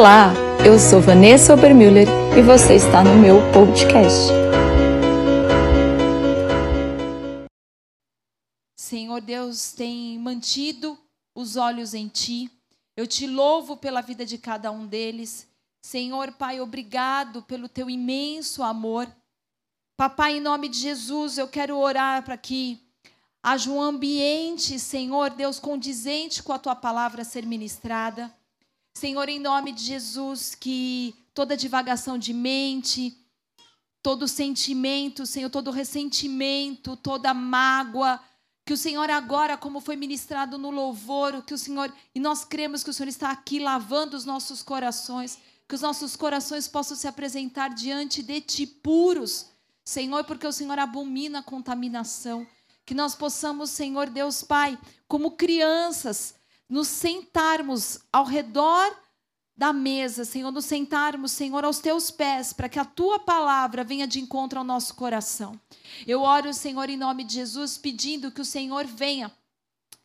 Olá, eu sou Vanessa Obermüller e você está no meu podcast. Senhor Deus tem mantido os olhos em ti. Eu te louvo pela vida de cada um deles. Senhor Pai, obrigado pelo teu imenso amor. Papai, em nome de Jesus, eu quero orar para que haja um ambiente, Senhor Deus, condizente com a tua palavra ser ministrada. Senhor, em nome de Jesus, que toda divagação de mente, todo sentimento, Senhor, todo ressentimento, toda mágoa, que o Senhor agora, como foi ministrado no louvor, que o Senhor, e nós cremos que o Senhor está aqui lavando os nossos corações, que os nossos corações possam se apresentar diante de Ti puros, Senhor, porque o Senhor abomina a contaminação. Que nós possamos, Senhor Deus Pai, como crianças, nos sentarmos ao redor da mesa, Senhor, nos sentarmos, Senhor, aos teus pés, para que a tua palavra venha de encontro ao nosso coração. Eu oro, Senhor, em nome de Jesus, pedindo que o Senhor venha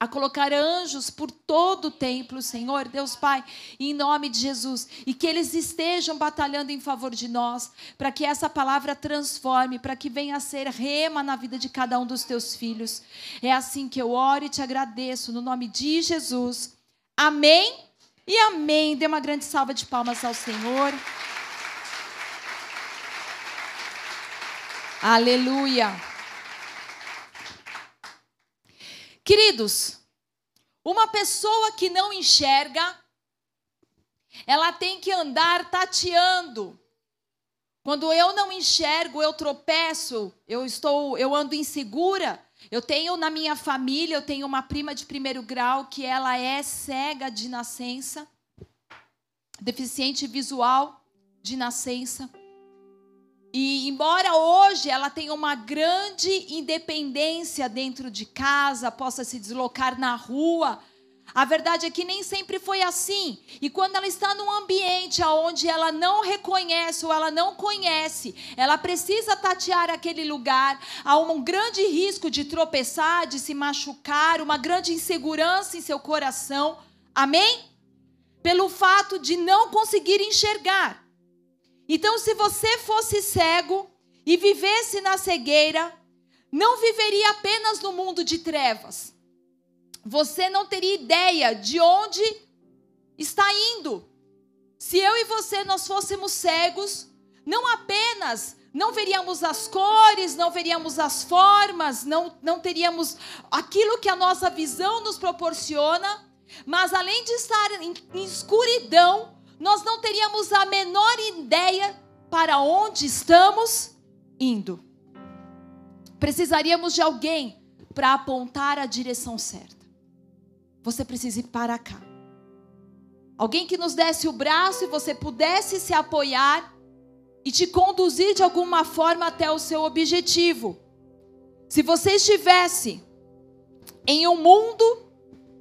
a colocar anjos por todo o templo, Senhor, Deus Pai, em nome de Jesus, e que eles estejam batalhando em favor de nós, para que essa palavra transforme, para que venha a ser rema na vida de cada um dos teus filhos. É assim que eu oro e te agradeço, no nome de Jesus. Amém e amém. Dê uma grande salva de palmas ao Senhor. Aleluia. Queridos, uma pessoa que não enxerga, ela tem que andar tateando. Quando eu não enxergo, eu tropeço, eu estou, eu ando insegura. Eu tenho na minha família, eu tenho uma prima de primeiro grau que ela é cega de nascença, deficiente visual de nascença. E embora hoje ela tenha uma grande independência dentro de casa, possa se deslocar na rua, a verdade é que nem sempre foi assim. E quando ela está num ambiente onde ela não reconhece ou ela não conhece, ela precisa tatear aquele lugar, há um grande risco de tropeçar, de se machucar, uma grande insegurança em seu coração. Amém? Pelo fato de não conseguir enxergar. Então, se você fosse cego e vivesse na cegueira, não viveria apenas no mundo de trevas. Você não teria ideia de onde está indo. Se eu e você nós fôssemos cegos, não apenas não veríamos as cores, não veríamos as formas, não, não teríamos aquilo que a nossa visão nos proporciona, mas além de estar em, em escuridão, nós não teríamos a menor ideia para onde estamos indo. Precisaríamos de alguém para apontar a direção certa. Você precisa ir para cá. Alguém que nos desse o braço e você pudesse se apoiar e te conduzir de alguma forma até o seu objetivo. Se você estivesse em um mundo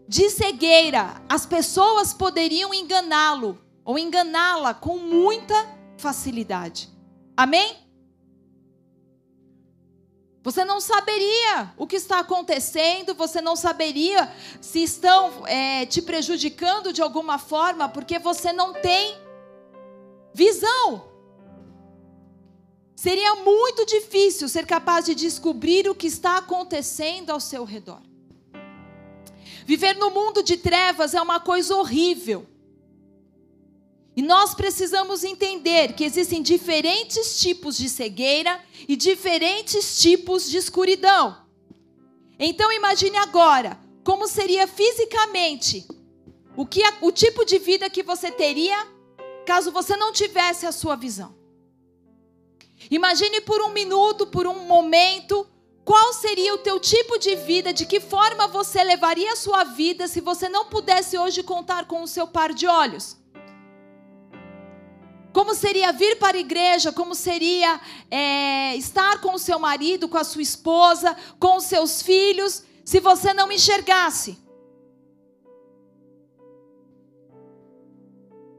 de cegueira, as pessoas poderiam enganá-lo ou enganá-la com muita facilidade. Amém? Você não saberia o que está acontecendo, você não saberia se estão é, te prejudicando de alguma forma, porque você não tem visão. Seria muito difícil ser capaz de descobrir o que está acontecendo ao seu redor. Viver no mundo de trevas é uma coisa horrível. E nós precisamos entender que existem diferentes tipos de cegueira e diferentes tipos de escuridão. Então imagine agora como seria fisicamente o que o tipo de vida que você teria caso você não tivesse a sua visão. Imagine por um minuto, por um momento, qual seria o teu tipo de vida, de que forma você levaria a sua vida se você não pudesse hoje contar com o seu par de olhos. Como seria vir para a igreja, como seria é, estar com o seu marido, com a sua esposa, com os seus filhos, se você não enxergasse.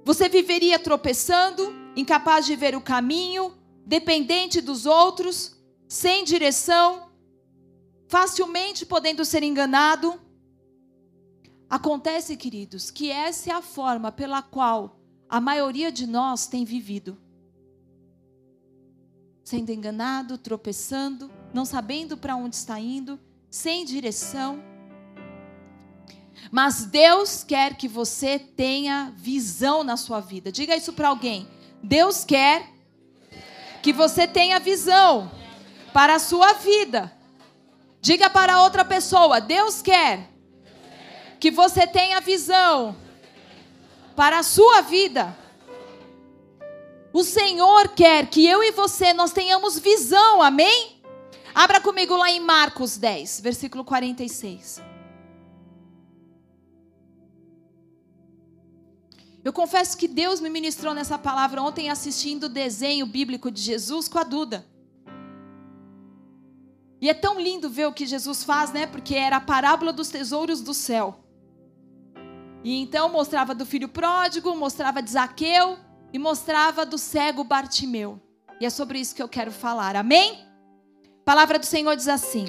Você viveria tropeçando, incapaz de ver o caminho, dependente dos outros, sem direção, facilmente podendo ser enganado. Acontece, queridos, que essa é a forma pela qual a maioria de nós tem vivido. Sendo enganado, tropeçando, não sabendo para onde está indo, sem direção. Mas Deus quer que você tenha visão na sua vida. Diga isso para alguém. Deus quer que você tenha visão para a sua vida. Diga para outra pessoa: Deus quer que você tenha visão para a sua vida. O Senhor quer que eu e você nós tenhamos visão, amém? Abra comigo lá em Marcos 10, versículo 46. Eu confesso que Deus me ministrou nessa palavra ontem assistindo o desenho bíblico de Jesus com a Duda. E é tão lindo ver o que Jesus faz, né? Porque era a parábola dos tesouros do céu. E então mostrava do filho pródigo, mostrava de Zaqueu e mostrava do cego Bartimeu. E é sobre isso que eu quero falar. Amém? A palavra do Senhor diz assim: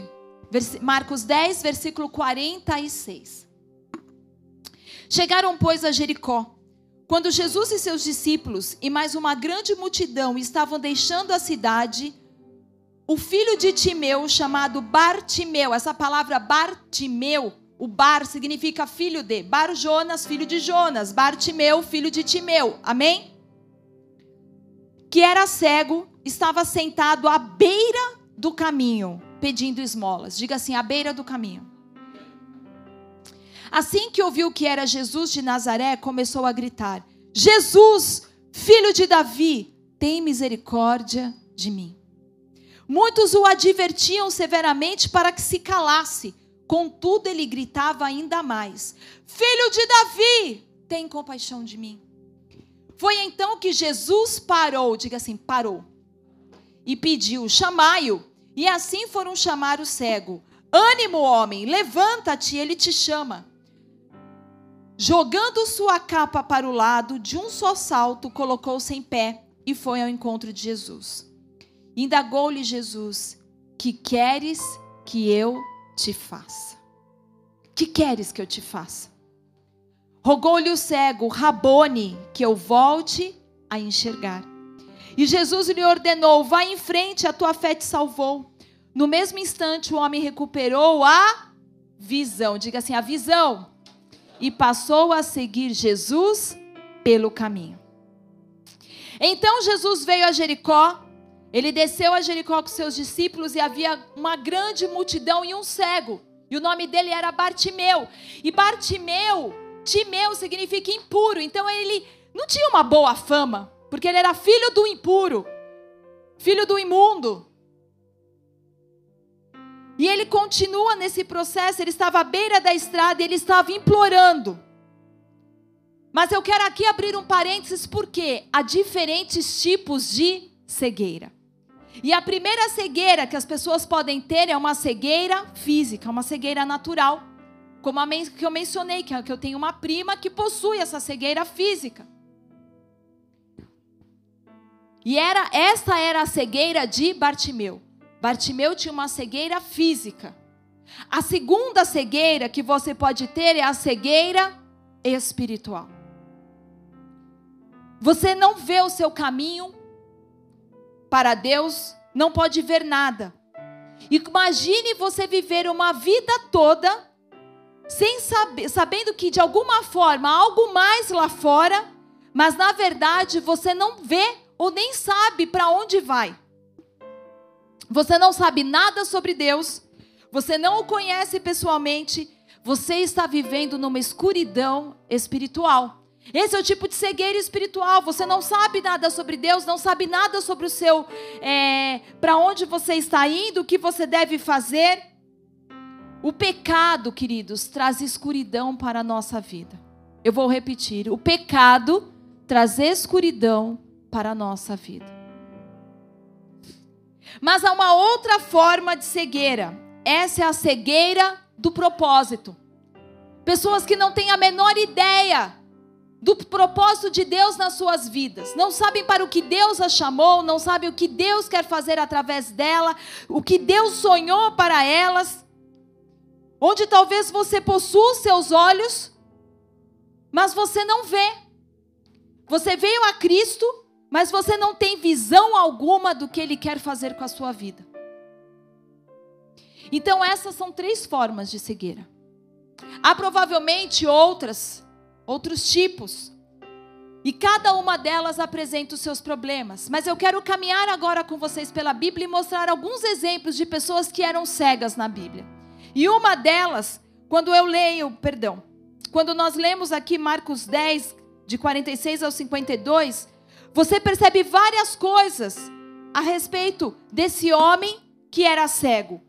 Marcos 10, versículo 46. Chegaram, pois, a Jericó. Quando Jesus e seus discípulos e mais uma grande multidão estavam deixando a cidade, o filho de Timeu, chamado Bartimeu, essa palavra Bartimeu, o Bar significa filho de, Bar Jonas, filho de Jonas, Bartimeu, filho de Timeu, amém? Que era cego, estava sentado à beira do caminho, pedindo esmolas. Diga assim, à beira do caminho. Assim que ouviu que era Jesus de Nazaré, começou a gritar: Jesus, filho de Davi, tem misericórdia de mim. Muitos o advertiam severamente para que se calasse. Contudo, ele gritava ainda mais: Filho de Davi, tem compaixão de mim. Foi então que Jesus parou, diga assim, parou, e pediu: Chamai-o. E assim foram chamar o cego: Ânimo, homem, levanta-te, ele te chama. Jogando sua capa para o lado, de um só salto, colocou-se em pé e foi ao encontro de Jesus. Indagou-lhe Jesus: Que queres que eu te faça? Que queres que eu te faça? Rogou-lhe o cego, Rabone, que eu volte a enxergar. E Jesus lhe ordenou: Vai em frente, a tua fé te salvou. No mesmo instante, o homem recuperou a visão. Diga assim: a visão e passou a seguir Jesus pelo caminho. Então Jesus veio a Jericó, ele desceu a Jericó com seus discípulos e havia uma grande multidão e um cego. E o nome dele era Bartimeu. E Bartimeu, Timeu significa impuro. Então ele não tinha uma boa fama, porque ele era filho do impuro, filho do imundo. E ele continua nesse processo, ele estava à beira da estrada ele estava implorando. Mas eu quero aqui abrir um parênteses porque há diferentes tipos de cegueira. E a primeira cegueira que as pessoas podem ter é uma cegueira física, uma cegueira natural. Como a que eu mencionei, que eu tenho uma prima que possui essa cegueira física. E era essa era a cegueira de Bartimeu. Bartimeu tinha uma cegueira física. A segunda cegueira que você pode ter é a cegueira espiritual. Você não vê o seu caminho para Deus, não pode ver nada. Imagine você viver uma vida toda sem saber, sabendo que de alguma forma algo mais lá fora, mas na verdade você não vê ou nem sabe para onde vai. Você não sabe nada sobre Deus, você não o conhece pessoalmente, você está vivendo numa escuridão espiritual. Esse é o tipo de cegueira espiritual. Você não sabe nada sobre Deus, não sabe nada sobre o seu, é, para onde você está indo, o que você deve fazer. O pecado, queridos, traz escuridão para a nossa vida. Eu vou repetir: o pecado traz escuridão para a nossa vida. Mas há uma outra forma de cegueira. Essa é a cegueira do propósito. Pessoas que não têm a menor ideia do propósito de Deus nas suas vidas. Não sabem para o que Deus a chamou, não sabem o que Deus quer fazer através dela, o que Deus sonhou para elas. Onde talvez você possua os seus olhos, mas você não vê. Você veio a Cristo, mas você não tem visão alguma do que Ele quer fazer com a sua vida. Então, essas são três formas de cegueira. Há provavelmente outras, outros tipos. E cada uma delas apresenta os seus problemas. Mas eu quero caminhar agora com vocês pela Bíblia e mostrar alguns exemplos de pessoas que eram cegas na Bíblia. E uma delas, quando eu leio, perdão, quando nós lemos aqui Marcos 10, de 46 ao 52, você percebe várias coisas a respeito desse homem que era cego,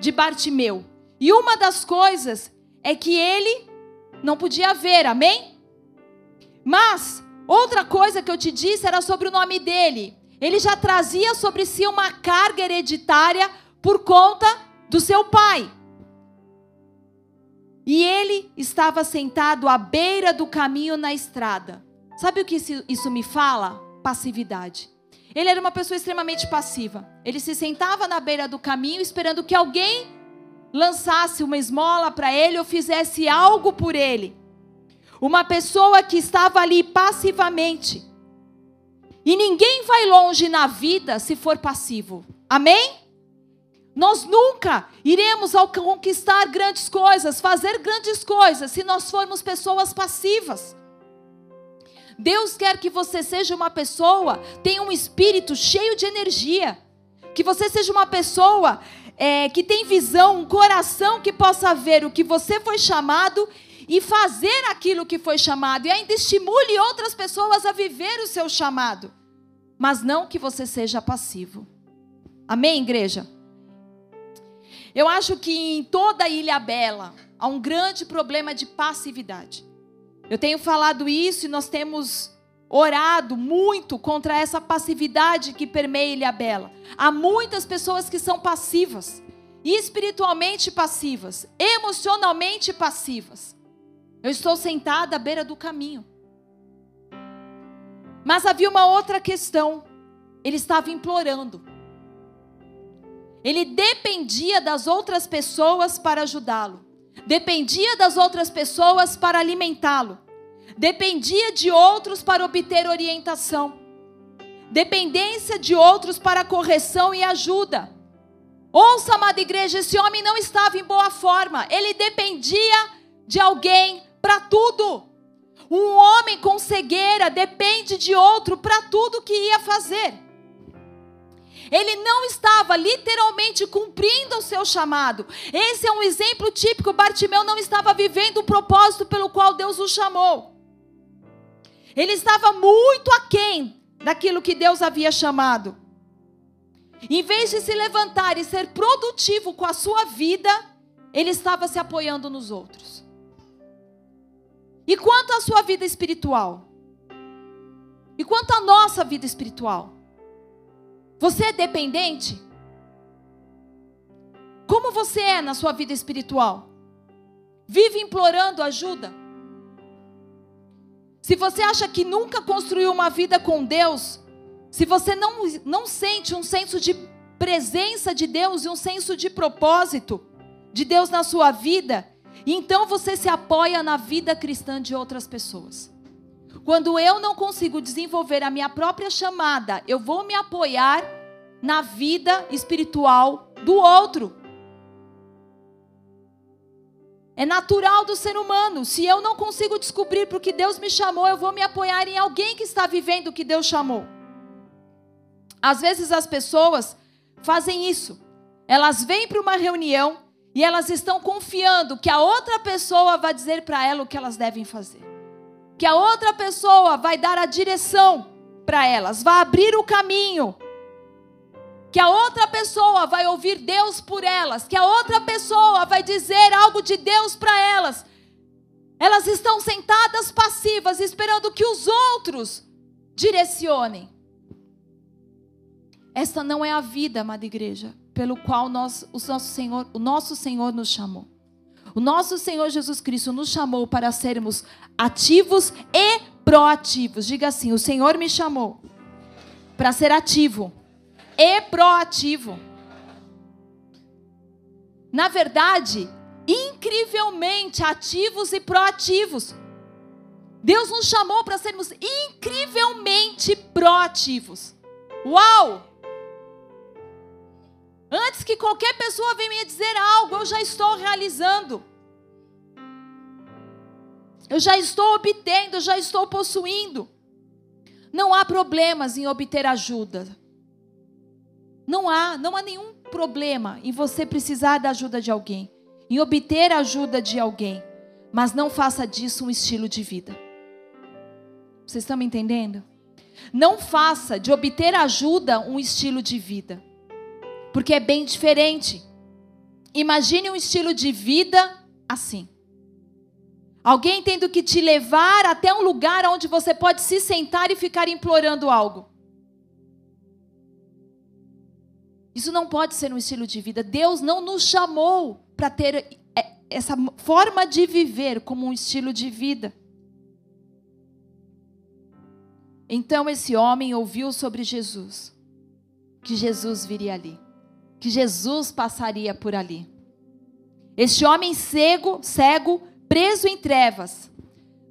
de Bartimeu. E uma das coisas é que ele não podia ver, amém? Mas, outra coisa que eu te disse era sobre o nome dele. Ele já trazia sobre si uma carga hereditária por conta do seu pai. E ele estava sentado à beira do caminho na estrada. Sabe o que isso me fala? Passividade. Ele era uma pessoa extremamente passiva. Ele se sentava na beira do caminho esperando que alguém lançasse uma esmola para ele ou fizesse algo por ele. Uma pessoa que estava ali passivamente. E ninguém vai longe na vida se for passivo. Amém? Nós nunca iremos conquistar grandes coisas, fazer grandes coisas, se nós formos pessoas passivas. Deus quer que você seja uma pessoa, tenha um espírito cheio de energia. Que você seja uma pessoa é, que tem visão, um coração que possa ver o que você foi chamado e fazer aquilo que foi chamado, e ainda estimule outras pessoas a viver o seu chamado, mas não que você seja passivo. Amém, igreja? Eu acho que em toda a Ilha Bela há um grande problema de passividade. Eu tenho falado isso e nós temos orado muito contra essa passividade que permeia Ilha Bela. Há muitas pessoas que são passivas, espiritualmente passivas, emocionalmente passivas. Eu estou sentada à beira do caminho. Mas havia uma outra questão. Ele estava implorando. Ele dependia das outras pessoas para ajudá-lo. Dependia das outras pessoas para alimentá-lo. Dependia de outros para obter orientação. Dependência de outros para correção e ajuda. Ouça, amada igreja, esse homem não estava em boa forma. Ele dependia de alguém para tudo. Um homem com cegueira depende de outro para tudo que ia fazer. Ele não estava literalmente cumprindo o seu chamado. Esse é um exemplo típico. Bartimeu não estava vivendo o propósito pelo qual Deus o chamou. Ele estava muito aquém daquilo que Deus havia chamado. Em vez de se levantar e ser produtivo com a sua vida, ele estava se apoiando nos outros. E quanto à sua vida espiritual? E quanto à nossa vida espiritual? Você é dependente? Como você é na sua vida espiritual? Vive implorando ajuda? Se você acha que nunca construiu uma vida com Deus, se você não, não sente um senso de presença de Deus e um senso de propósito de Deus na sua vida, então você se apoia na vida cristã de outras pessoas. Quando eu não consigo desenvolver a minha própria chamada, eu vou me apoiar na vida espiritual do outro. É natural do ser humano. Se eu não consigo descobrir o que Deus me chamou, eu vou me apoiar em alguém que está vivendo o que Deus chamou. Às vezes as pessoas fazem isso. Elas vêm para uma reunião e elas estão confiando que a outra pessoa vai dizer para ela o que elas devem fazer. Que a outra pessoa vai dar a direção para elas, vai abrir o caminho. Que a outra pessoa vai ouvir Deus por elas, que a outra pessoa vai dizer algo de Deus para elas. Elas estão sentadas passivas, esperando que os outros direcionem. Essa não é a vida, amada igreja pelo qual nós, o, nosso Senhor, o nosso Senhor nos chamou. O nosso Senhor Jesus Cristo nos chamou para sermos ativos e proativos. Diga assim: o Senhor me chamou para ser ativo e proativo. Na verdade, incrivelmente ativos e proativos. Deus nos chamou para sermos incrivelmente proativos. Uau! Antes que qualquer pessoa venha me dizer algo, eu já estou realizando. Eu já estou obtendo, eu já estou possuindo. Não há problemas em obter ajuda. Não há, não há nenhum problema em você precisar da ajuda de alguém, em obter a ajuda de alguém, mas não faça disso um estilo de vida. Vocês estão me entendendo? Não faça de obter ajuda um estilo de vida, porque é bem diferente. Imagine um estilo de vida assim. Alguém tendo que te levar até um lugar onde você pode se sentar e ficar implorando algo. Isso não pode ser um estilo de vida. Deus não nos chamou para ter é, essa forma de viver como um estilo de vida. Então esse homem ouviu sobre Jesus, que Jesus viria ali, que Jesus passaria por ali. Este homem cego, cego preso em trevas.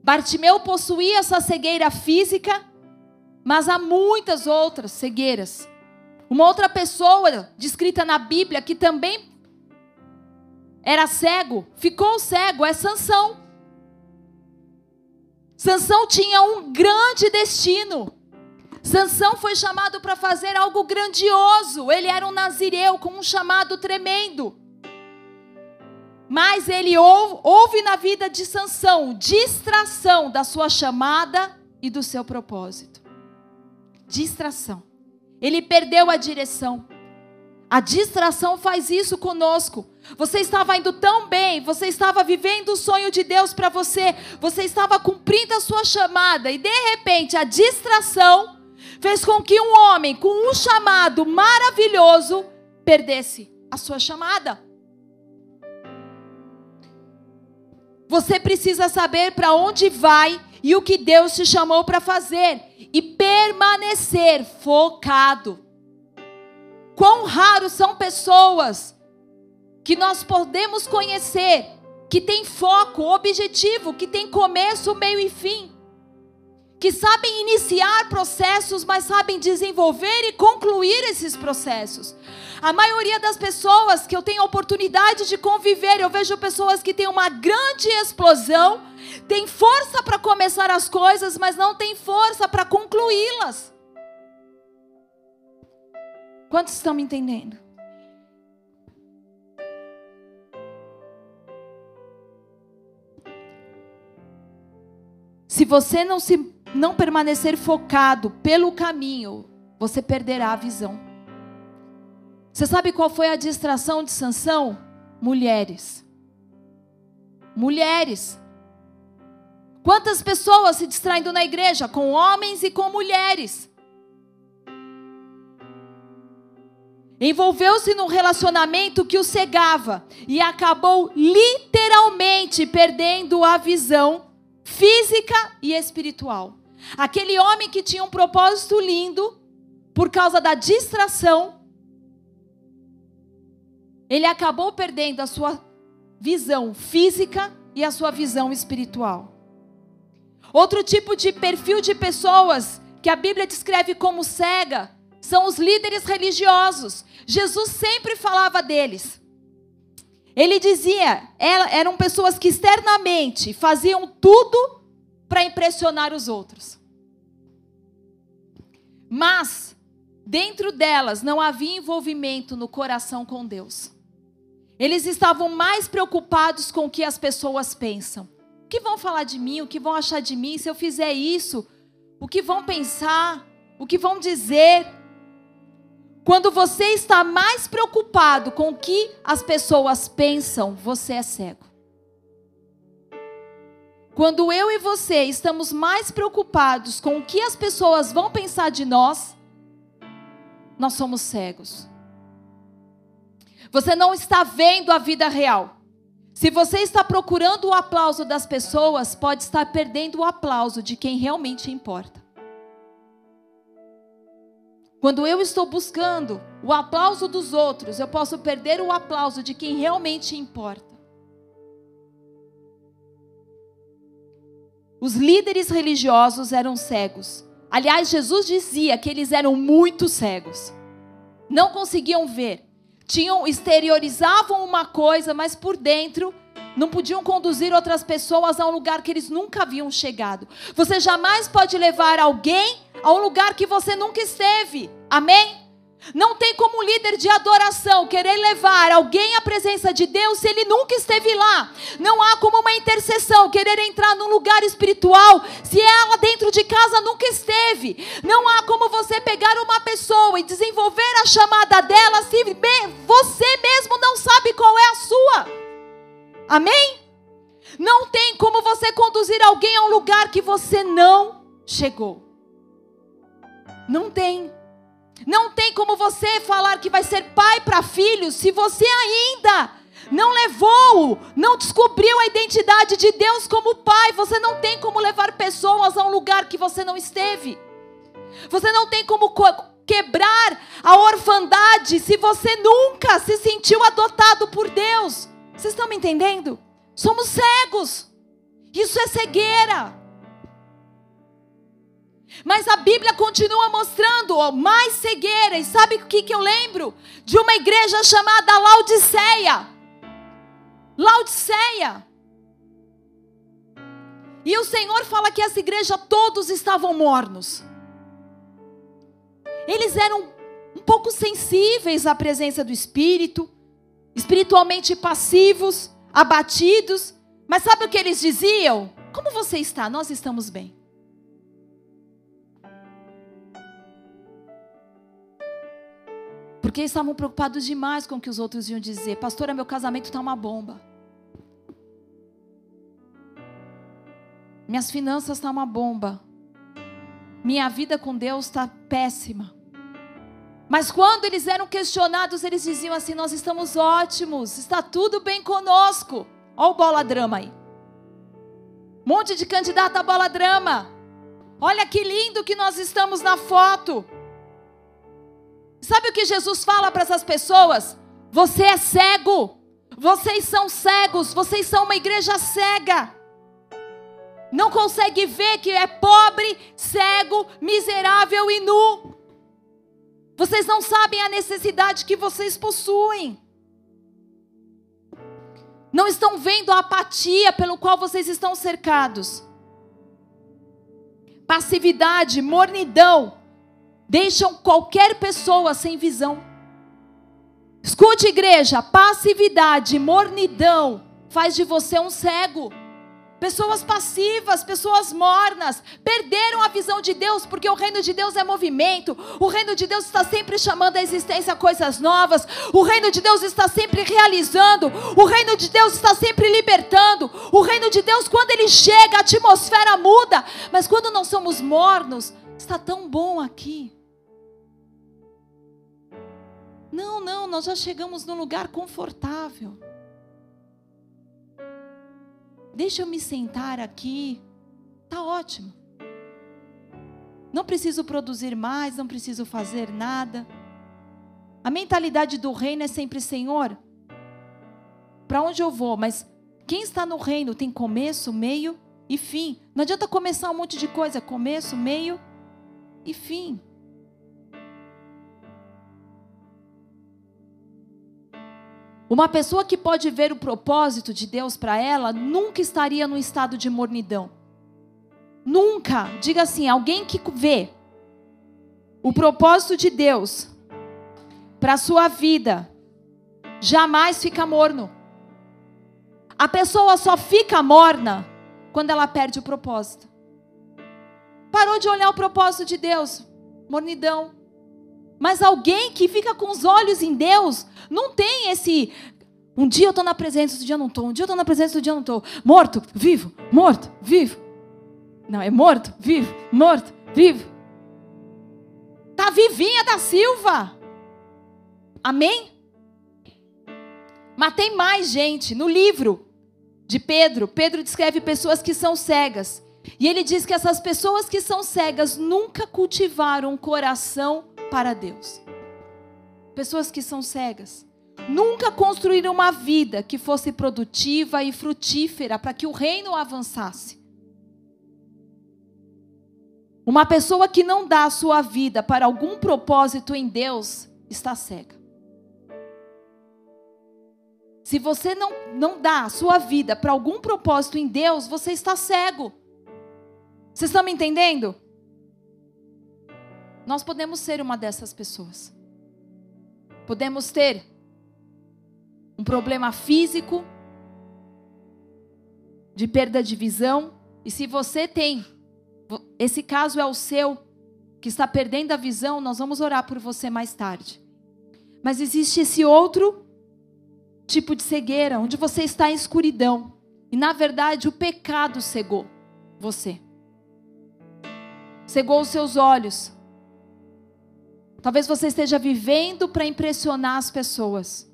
Bartimeu possuía essa cegueira física, mas há muitas outras cegueiras. Uma outra pessoa descrita na Bíblia que também era cego, ficou cego, é Sansão. Sansão tinha um grande destino. Sansão foi chamado para fazer algo grandioso. Ele era um nazireu com um chamado tremendo. Mas ele houve na vida de Sansão distração da sua chamada e do seu propósito. Distração. Ele perdeu a direção. A distração faz isso conosco. Você estava indo tão bem, você estava vivendo o sonho de Deus para você, você estava cumprindo a sua chamada e de repente a distração fez com que um homem com um chamado maravilhoso perdesse a sua chamada. Você precisa saber para onde vai e o que Deus te chamou para fazer e permanecer focado. Quão raros são pessoas que nós podemos conhecer que tem foco, objetivo, que tem começo, meio e fim que sabem iniciar processos, mas sabem desenvolver e concluir esses processos. A maioria das pessoas que eu tenho a oportunidade de conviver, eu vejo pessoas que têm uma grande explosão, têm força para começar as coisas, mas não têm força para concluí-las. Quantos estão me entendendo? Se você não se não permanecer focado pelo caminho, você perderá a visão. Você sabe qual foi a distração de Sansão? Mulheres. Mulheres. Quantas pessoas se distraindo na igreja? Com homens e com mulheres. Envolveu-se num relacionamento que o cegava e acabou literalmente perdendo a visão física e espiritual. Aquele homem que tinha um propósito lindo, por causa da distração, ele acabou perdendo a sua visão física e a sua visão espiritual. Outro tipo de perfil de pessoas que a Bíblia descreve como cega são os líderes religiosos. Jesus sempre falava deles. Ele dizia, eram pessoas que externamente faziam tudo para impressionar os outros. Mas, dentro delas, não havia envolvimento no coração com Deus. Eles estavam mais preocupados com o que as pessoas pensam. O que vão falar de mim? O que vão achar de mim se eu fizer isso? O que vão pensar? O que vão dizer? Quando você está mais preocupado com o que as pessoas pensam, você é cego. Quando eu e você estamos mais preocupados com o que as pessoas vão pensar de nós, nós somos cegos. Você não está vendo a vida real. Se você está procurando o aplauso das pessoas, pode estar perdendo o aplauso de quem realmente importa. Quando eu estou buscando o aplauso dos outros, eu posso perder o aplauso de quem realmente importa. Os líderes religiosos eram cegos. Aliás, Jesus dizia que eles eram muito cegos. Não conseguiam ver. Tinham exteriorizavam uma coisa, mas por dentro não podiam conduzir outras pessoas a um lugar que eles nunca haviam chegado. Você jamais pode levar alguém a um lugar que você nunca esteve. Amém? Não tem como líder de adoração querer levar alguém à presença de Deus se ele nunca esteve lá. Não há como uma intercessão querer entrar num lugar espiritual se ela dentro de casa nunca esteve. Não há como você pegar uma pessoa e desenvolver a chamada dela se você mesmo não sabe qual é a sua. Amém? Não tem como você conduzir alguém a um lugar que você não chegou. Não tem. Não tem como você falar que vai ser pai para filhos se você ainda não levou, não descobriu a identidade de Deus como pai. Você não tem como levar pessoas a um lugar que você não esteve. Você não tem como quebrar a orfandade se você nunca se sentiu adotado por Deus. Vocês estão me entendendo? Somos cegos. Isso é cegueira. Mas a Bíblia continua mostrando mais cegueira. E sabe o que, que eu lembro? De uma igreja chamada Laodiceia. Laodiceia. E o Senhor fala que essa igreja todos estavam mornos. Eles eram um pouco sensíveis à presença do Espírito, espiritualmente passivos, abatidos. Mas sabe o que eles diziam? Como você está? Nós estamos bem. Porque estavam preocupados demais com o que os outros iam dizer. Pastora, meu casamento está uma bomba. Minhas finanças estão tá uma bomba. Minha vida com Deus está péssima. Mas quando eles eram questionados, eles diziam assim: Nós estamos ótimos, está tudo bem conosco. Olha o bola drama aí. Monte de candidato a bola drama. Olha que lindo que nós estamos na foto. Sabe o que Jesus fala para essas pessoas? Você é cego. Vocês são cegos. Vocês são uma igreja cega. Não consegue ver que é pobre, cego, miserável e nu. Vocês não sabem a necessidade que vocês possuem. Não estão vendo a apatia pelo qual vocês estão cercados. Passividade, mornidão, deixam qualquer pessoa sem visão. Escute, igreja: passividade, mornidão faz de você um cego. Pessoas passivas, pessoas mornas, perderam a visão de Deus, porque o reino de Deus é movimento, o reino de Deus está sempre chamando à existência coisas novas, o reino de Deus está sempre realizando, o reino de Deus está sempre libertando, o reino de Deus, quando ele chega, a atmosfera muda, mas quando não somos mornos, está tão bom aqui. Não, não, nós já chegamos num lugar confortável. Deixa eu me sentar aqui. Tá ótimo. Não preciso produzir mais, não preciso fazer nada. A mentalidade do reino é sempre, Senhor, para onde eu vou? Mas quem está no reino tem começo, meio e fim. Não adianta começar um monte de coisa, começo, meio e fim. Uma pessoa que pode ver o propósito de Deus para ela nunca estaria no estado de mornidão. Nunca. Diga assim: alguém que vê o propósito de Deus para sua vida jamais fica morno. A pessoa só fica morna quando ela perde o propósito. Parou de olhar o propósito de Deus, mornidão. Mas alguém que fica com os olhos em Deus, não tem esse. Um dia eu estou na presença, outro dia eu não estou. Um dia eu estou na presença, outro dia eu não estou. Morto, vivo, morto, vivo. Não, é morto, vivo, morto, vivo. Tá vivinha da Silva. Amém? Mas tem mais gente. No livro de Pedro, Pedro descreve pessoas que são cegas. E ele diz que essas pessoas que são cegas nunca cultivaram um coração para Deus. Pessoas que são cegas nunca construíram uma vida que fosse produtiva e frutífera para que o reino avançasse. Uma pessoa que não dá a sua vida para algum propósito em Deus está cega. Se você não, não dá a sua vida para algum propósito em Deus, você está cego. Vocês estão me entendendo? Nós podemos ser uma dessas pessoas. Podemos ter um problema físico, de perda de visão, e se você tem, esse caso é o seu, que está perdendo a visão, nós vamos orar por você mais tarde. Mas existe esse outro tipo de cegueira, onde você está em escuridão. E na verdade o pecado cegou você. Cegou os seus olhos. Talvez você esteja vivendo para impressionar as pessoas.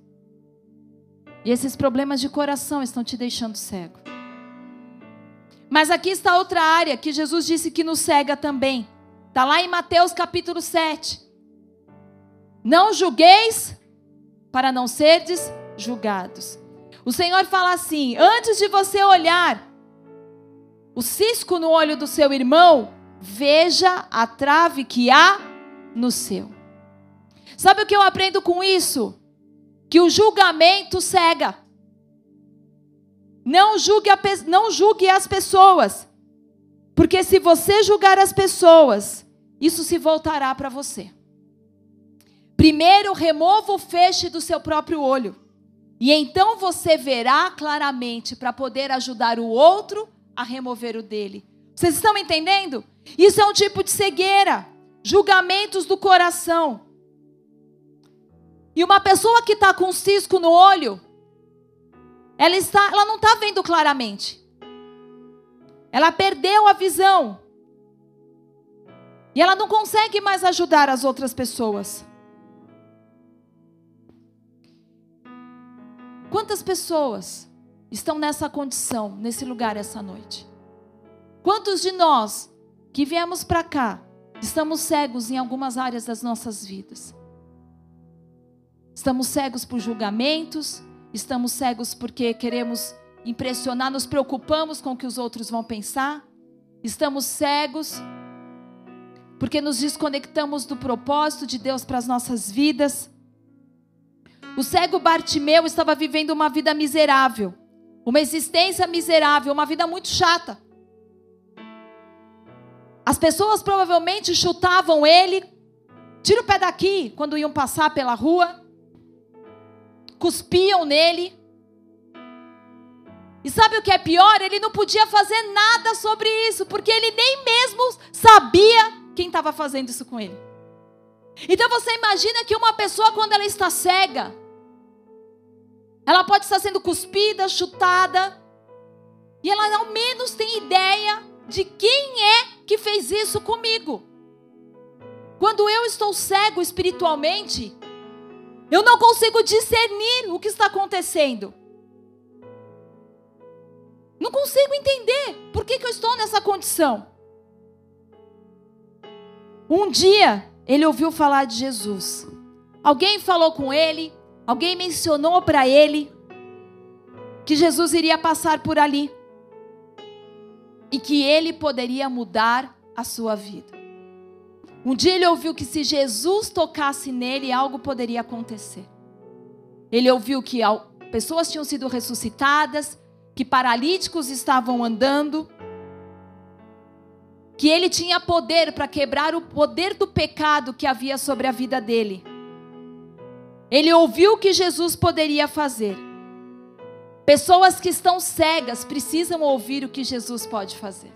E esses problemas de coração estão te deixando cego. Mas aqui está outra área que Jesus disse que nos cega também. Está lá em Mateus capítulo 7. Não julgueis para não serdes julgados. O Senhor fala assim: antes de você olhar o cisco no olho do seu irmão, veja a trave que há no seu. Sabe o que eu aprendo com isso? Que o julgamento cega. Não julgue, a, não julgue as pessoas. Porque se você julgar as pessoas, isso se voltará para você. Primeiro, remova o feixe do seu próprio olho. E então você verá claramente para poder ajudar o outro a remover o dele. Vocês estão entendendo? Isso é um tipo de cegueira. Julgamentos do coração. E uma pessoa que está com um cisco no olho, ela, está, ela não está vendo claramente. Ela perdeu a visão. E ela não consegue mais ajudar as outras pessoas. Quantas pessoas estão nessa condição, nesse lugar essa noite? Quantos de nós que viemos para cá estamos cegos em algumas áreas das nossas vidas? Estamos cegos por julgamentos, estamos cegos porque queremos impressionar, nos preocupamos com o que os outros vão pensar, estamos cegos porque nos desconectamos do propósito de Deus para as nossas vidas. O cego Bartimeu estava vivendo uma vida miserável, uma existência miserável, uma vida muito chata. As pessoas provavelmente chutavam ele, tira o pé daqui, quando iam passar pela rua cuspiam nele. E sabe o que é pior? Ele não podia fazer nada sobre isso, porque ele nem mesmo sabia quem estava fazendo isso com ele. Então você imagina que uma pessoa, quando ela está cega, ela pode estar sendo cuspida, chutada, e ela ao menos tem ideia de quem é que fez isso comigo. Quando eu estou cego espiritualmente, eu não consigo discernir o que está acontecendo. Não consigo entender por que, que eu estou nessa condição. Um dia, ele ouviu falar de Jesus. Alguém falou com ele, alguém mencionou para ele que Jesus iria passar por ali e que ele poderia mudar a sua vida. Um dia ele ouviu que se Jesus tocasse nele, algo poderia acontecer. Ele ouviu que pessoas tinham sido ressuscitadas, que paralíticos estavam andando, que ele tinha poder para quebrar o poder do pecado que havia sobre a vida dele. Ele ouviu o que Jesus poderia fazer. Pessoas que estão cegas precisam ouvir o que Jesus pode fazer.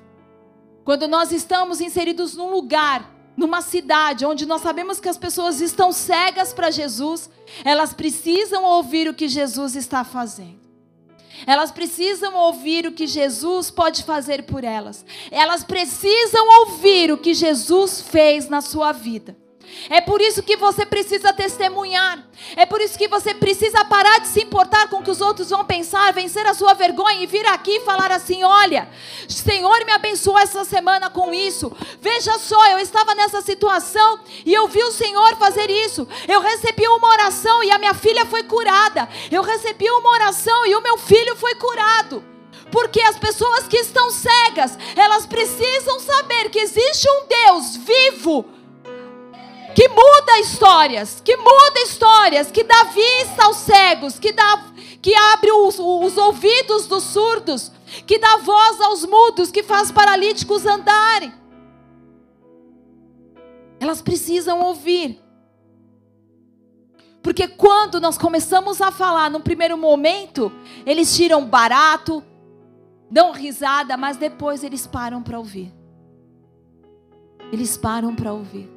Quando nós estamos inseridos num lugar numa cidade onde nós sabemos que as pessoas estão cegas para Jesus, elas precisam ouvir o que Jesus está fazendo. Elas precisam ouvir o que Jesus pode fazer por elas. Elas precisam ouvir o que Jesus fez na sua vida. É por isso que você precisa testemunhar. É por isso que você precisa parar de se importar com o que os outros vão pensar, vencer a sua vergonha e vir aqui e falar assim: olha, Senhor me abençoou essa semana com isso. Veja só, eu estava nessa situação e eu vi o Senhor fazer isso. Eu recebi uma oração e a minha filha foi curada. Eu recebi uma oração e o meu filho foi curado. Porque as pessoas que estão cegas, elas precisam saber que existe um Deus vivo que muda histórias, que muda histórias, que dá vista aos cegos, que dá que abre os, os ouvidos dos surdos, que dá voz aos mudos, que faz paralíticos andarem. Elas precisam ouvir. Porque quando nós começamos a falar, no primeiro momento, eles tiram barato, dão risada, mas depois eles param para ouvir. Eles param para ouvir.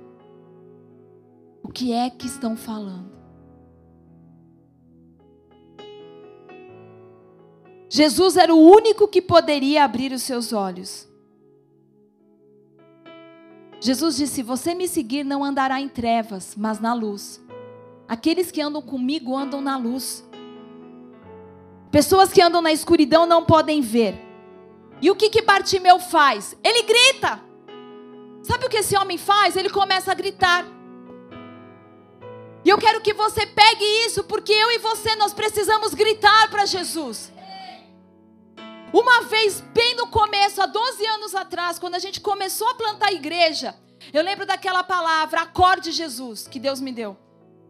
O que é que estão falando? Jesus era o único que poderia abrir os seus olhos. Jesus disse: Você me seguir não andará em trevas, mas na luz. Aqueles que andam comigo andam na luz. Pessoas que andam na escuridão não podem ver. E o que que Bartimeu faz? Ele grita. Sabe o que esse homem faz? Ele começa a gritar. E eu quero que você pegue isso, porque eu e você nós precisamos gritar para Jesus. Uma vez, bem no começo, há 12 anos atrás, quando a gente começou a plantar a igreja, eu lembro daquela palavra, acorde Jesus, que Deus me deu.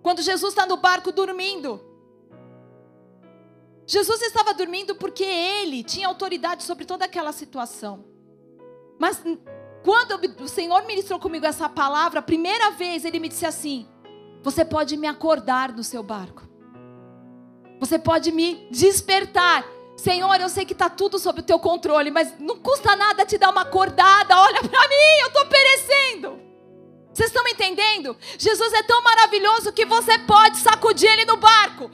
Quando Jesus está no barco dormindo. Jesus estava dormindo porque ele tinha autoridade sobre toda aquela situação. Mas quando o Senhor ministrou comigo essa palavra, a primeira vez ele me disse assim: Você pode me acordar do seu barco. Você pode me despertar. Senhor, eu sei que está tudo sob o teu controle, mas não custa nada te dar uma acordada. Olha para mim, eu estou perecendo. Vocês estão me entendendo? Jesus é tão maravilhoso que você pode sacudir ele no barco.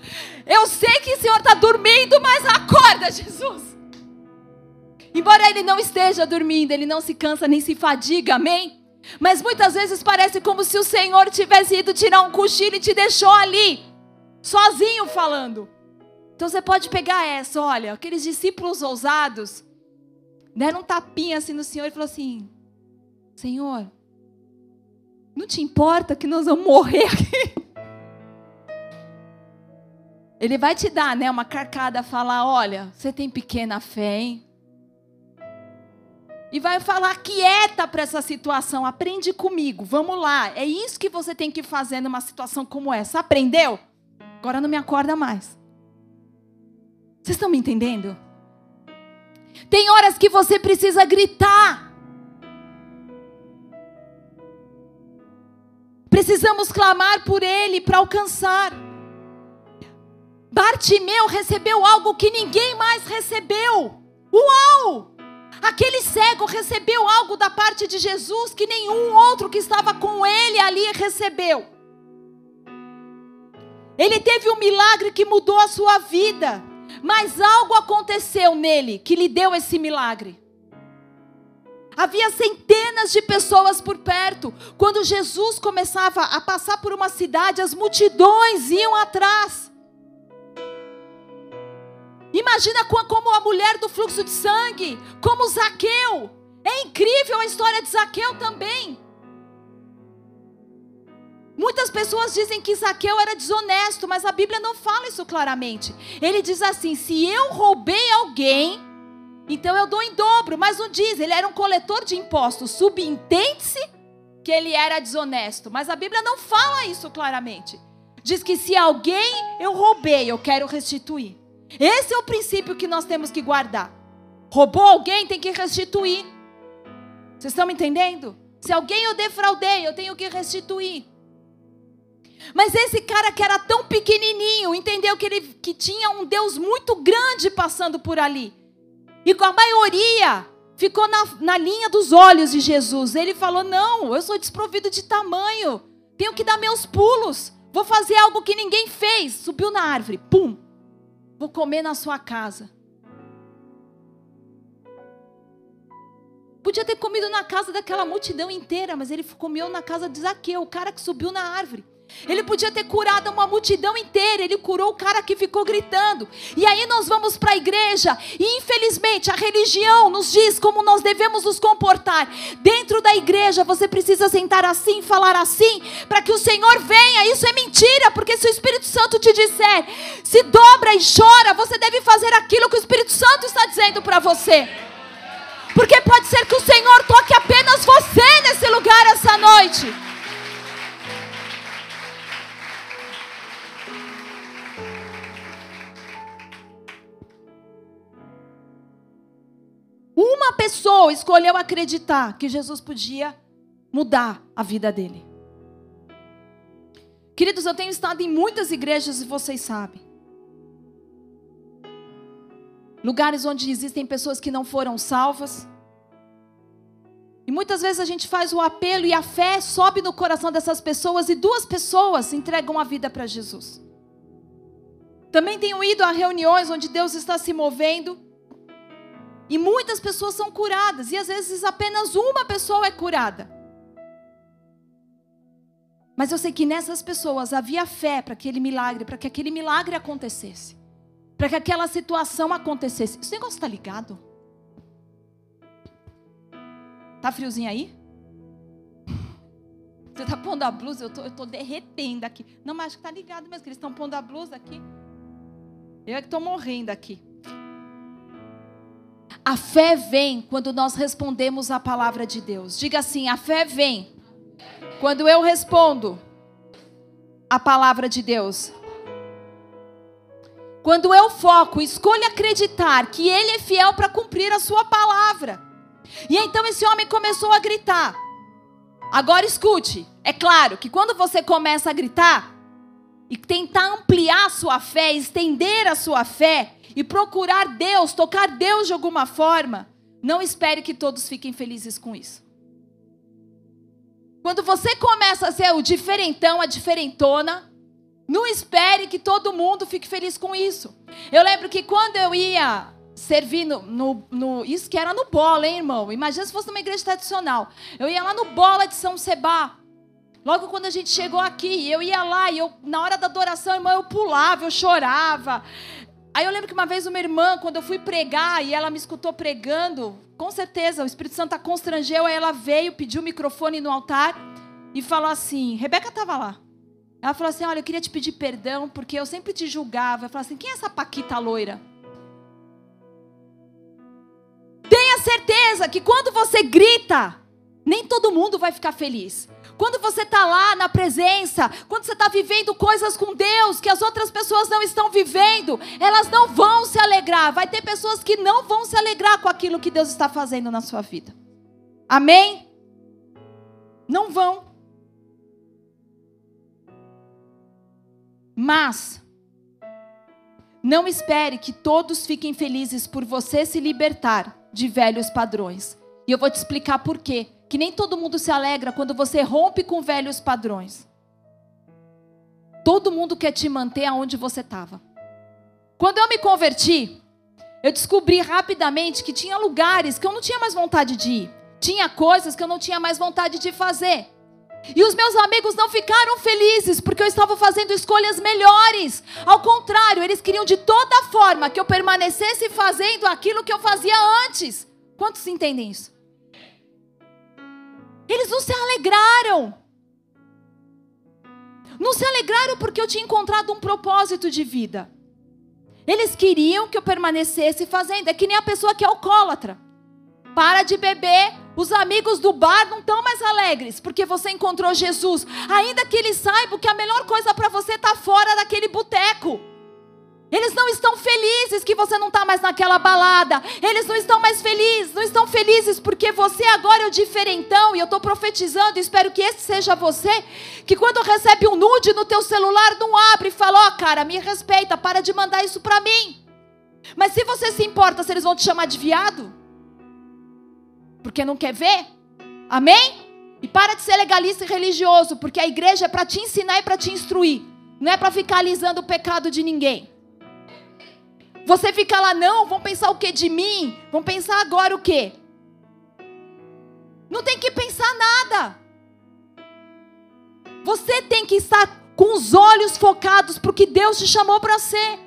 Eu sei que o Senhor está dormindo, mas acorda, Jesus. Embora ele não esteja dormindo, ele não se cansa nem se fadiga, amém? Mas muitas vezes parece como se o Senhor tivesse ido tirar um cochilo e te deixou ali, sozinho falando. Então você pode pegar essa, olha, aqueles discípulos ousados deram um tapinha assim no Senhor e falou assim: Senhor, não te importa que nós vamos morrer aqui? Ele vai te dar, né, uma carcada, falar, olha, você tem pequena fé, hein? E vai falar quieta para essa situação, aprende comigo, vamos lá. É isso que você tem que fazer numa situação como essa. Aprendeu? Agora não me acorda mais. Vocês estão me entendendo? Tem horas que você precisa gritar. Precisamos clamar por Ele para alcançar. Bartimeu recebeu algo que ninguém mais recebeu. Uau! Aquele cego recebeu algo da parte de Jesus que nenhum outro que estava com ele ali recebeu. Ele teve um milagre que mudou a sua vida. Mas algo aconteceu nele que lhe deu esse milagre. Havia centenas de pessoas por perto. Quando Jesus começava a passar por uma cidade, as multidões iam atrás. Imagina como a mulher do fluxo de sangue, como Zaqueu. É incrível a história de Zaqueu também. Muitas pessoas dizem que Zaqueu era desonesto, mas a Bíblia não fala isso claramente. Ele diz assim: se eu roubei alguém, então eu dou em dobro. Mas não diz, ele era um coletor de impostos. Subentende-se que ele era desonesto. Mas a Bíblia não fala isso claramente. Diz que se alguém eu roubei, eu quero restituir. Esse é o princípio que nós temos que guardar. Roubou alguém, tem que restituir. Vocês estão me entendendo? Se alguém eu defraudei, eu tenho que restituir. Mas esse cara que era tão pequenininho, entendeu que ele que tinha um Deus muito grande passando por ali. E com a maioria ficou na, na linha dos olhos de Jesus. Ele falou: Não, eu sou desprovido de tamanho. Tenho que dar meus pulos. Vou fazer algo que ninguém fez. Subiu na árvore, pum. Vou comer na sua casa. Podia ter comido na casa daquela multidão inteira, mas ele comeu na casa de Zaqueu, o cara que subiu na árvore. Ele podia ter curado uma multidão inteira. Ele curou o cara que ficou gritando. E aí nós vamos para a igreja e infelizmente a religião nos diz como nós devemos nos comportar. Dentro da igreja você precisa sentar assim, falar assim, para que o Senhor venha. Isso é mentira, porque se o Espírito Santo te disser, se dobra e chora, você deve fazer aquilo que o Espírito Santo está dizendo para você. Porque pode ser que o Senhor toque apenas você nesse lugar essa noite. Uma pessoa escolheu acreditar que Jesus podia mudar a vida dele. Queridos, eu tenho estado em muitas igrejas e vocês sabem. lugares onde existem pessoas que não foram salvas. E muitas vezes a gente faz o apelo e a fé sobe no coração dessas pessoas e duas pessoas entregam a vida para Jesus. Também tenho ido a reuniões onde Deus está se movendo e muitas pessoas são curadas e às vezes apenas uma pessoa é curada. Mas eu sei que nessas pessoas havia fé para aquele milagre, para que aquele milagre acontecesse para que aquela situação acontecesse. Esse negócio está ligado? Tá friozinho aí? Você está pondo a blusa? Eu tô, estou tô derretendo aqui. Não, mas acho que está ligado mesmo, que eles estão pondo a blusa aqui. Eu é que estou morrendo aqui. A fé vem quando nós respondemos a palavra de Deus. Diga assim: a fé vem quando eu respondo a palavra de Deus. Quando eu foco, escolho acreditar que Ele é fiel para cumprir a Sua palavra. E então esse homem começou a gritar. Agora escute, é claro que quando você começa a gritar e tentar ampliar a sua fé, estender a sua fé e procurar Deus, tocar Deus de alguma forma, não espere que todos fiquem felizes com isso. Quando você começa a ser o diferentão, a diferentona, não espere que todo mundo fique feliz com isso. Eu lembro que quando eu ia servir no, no, no, Isso que era no bola, hein, irmão? Imagina se fosse numa igreja tradicional. Eu ia lá no bola de São Sebá. Logo quando a gente chegou aqui, eu ia lá e eu, na hora da adoração, irmão, eu pulava, eu chorava. Aí eu lembro que uma vez uma irmã, quando eu fui pregar e ela me escutou pregando, com certeza o Espírito Santo a constrangeu, aí ela veio, pediu o microfone no altar e falou assim: Rebeca estava lá. Ela falou assim: Olha, eu queria te pedir perdão porque eu sempre te julgava. Eu falei assim: Quem é essa Paquita loira? Tenha certeza que quando você grita, nem todo mundo vai ficar feliz. Quando você está lá na presença, quando você está vivendo coisas com Deus que as outras pessoas não estão vivendo, elas não vão se alegrar. Vai ter pessoas que não vão se alegrar com aquilo que Deus está fazendo na sua vida. Amém? Não vão. Mas não espere que todos fiquem felizes por você se libertar de velhos padrões. E eu vou te explicar por quê. Que nem todo mundo se alegra quando você rompe com velhos padrões. Todo mundo quer te manter aonde você estava. Quando eu me converti, eu descobri rapidamente que tinha lugares que eu não tinha mais vontade de ir. Tinha coisas que eu não tinha mais vontade de fazer. E os meus amigos não ficaram felizes porque eu estava fazendo escolhas melhores. Ao contrário, eles queriam de toda forma que eu permanecesse fazendo aquilo que eu fazia antes. Quantos entendem isso? Eles não se alegraram. Não se alegraram porque eu tinha encontrado um propósito de vida. Eles queriam que eu permanecesse fazendo. É que nem a pessoa que é alcoólatra. Para de beber, os amigos do bar não estão mais alegres porque você encontrou Jesus, ainda que eles saibam que a melhor coisa para você está fora daquele boteco. Eles não estão felizes que você não está mais naquela balada. Eles não estão mais felizes, não estão felizes porque você agora é o diferentão. E eu estou profetizando, espero que esse seja você, que quando recebe um nude no teu celular, não abre e fala, ó oh, cara, me respeita, para de mandar isso para mim. Mas se você se importa se eles vão te chamar de viado, porque não quer ver? Amém? E para de ser legalista e religioso, porque a igreja é para te ensinar e para te instruir. Não é para ficar alisando o pecado de ninguém. Você fica lá, não, vão pensar o que de mim? Vão pensar agora o quê? Não tem que pensar nada. Você tem que estar com os olhos focados para o que Deus te chamou para ser.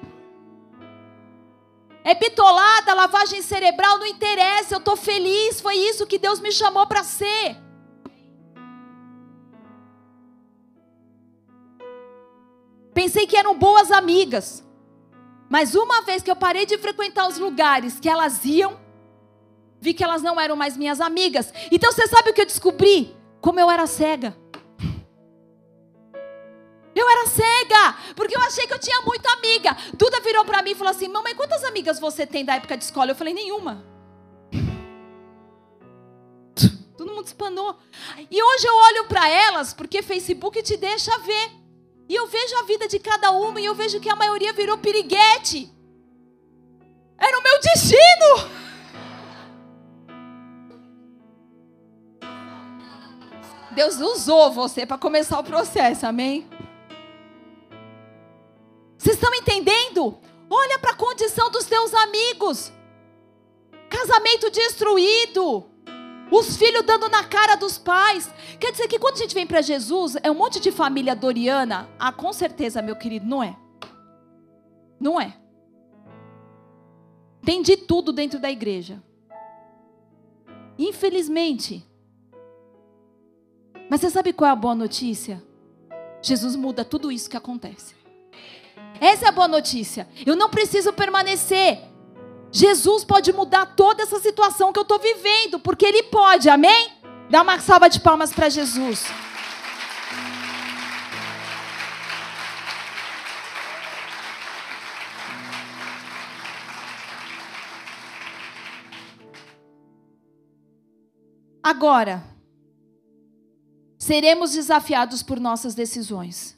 É bitolada, lavagem cerebral, não interessa, eu estou feliz, foi isso que Deus me chamou para ser. Pensei que eram boas amigas. Mas uma vez que eu parei de frequentar os lugares que elas iam, vi que elas não eram mais minhas amigas. Então você sabe o que eu descobri? Como eu era cega. Eu era cega, porque eu achei que eu tinha muita amiga. Duda virou para mim e falou assim: Mamãe, quantas amigas você tem da época de escola? Eu falei: Nenhuma. Todo mundo espanou. E hoje eu olho para elas, porque Facebook te deixa ver. E eu vejo a vida de cada uma e eu vejo que a maioria virou piriguete. Era o meu destino. Deus usou você para começar o processo, amém? Vocês estão entendendo? Olha para a condição dos teus amigos. Casamento destruído. Os filhos dando na cara dos pais. Quer dizer que quando a gente vem para Jesus, é um monte de família doriana? Ah, com certeza, meu querido, não é. Não é. Tem de tudo dentro da igreja. Infelizmente. Mas você sabe qual é a boa notícia? Jesus muda tudo isso que acontece. Essa é a boa notícia. Eu não preciso permanecer. Jesus pode mudar toda essa situação que eu estou vivendo, porque Ele pode, amém? Dá uma salva de palmas para Jesus. Agora, seremos desafiados por nossas decisões.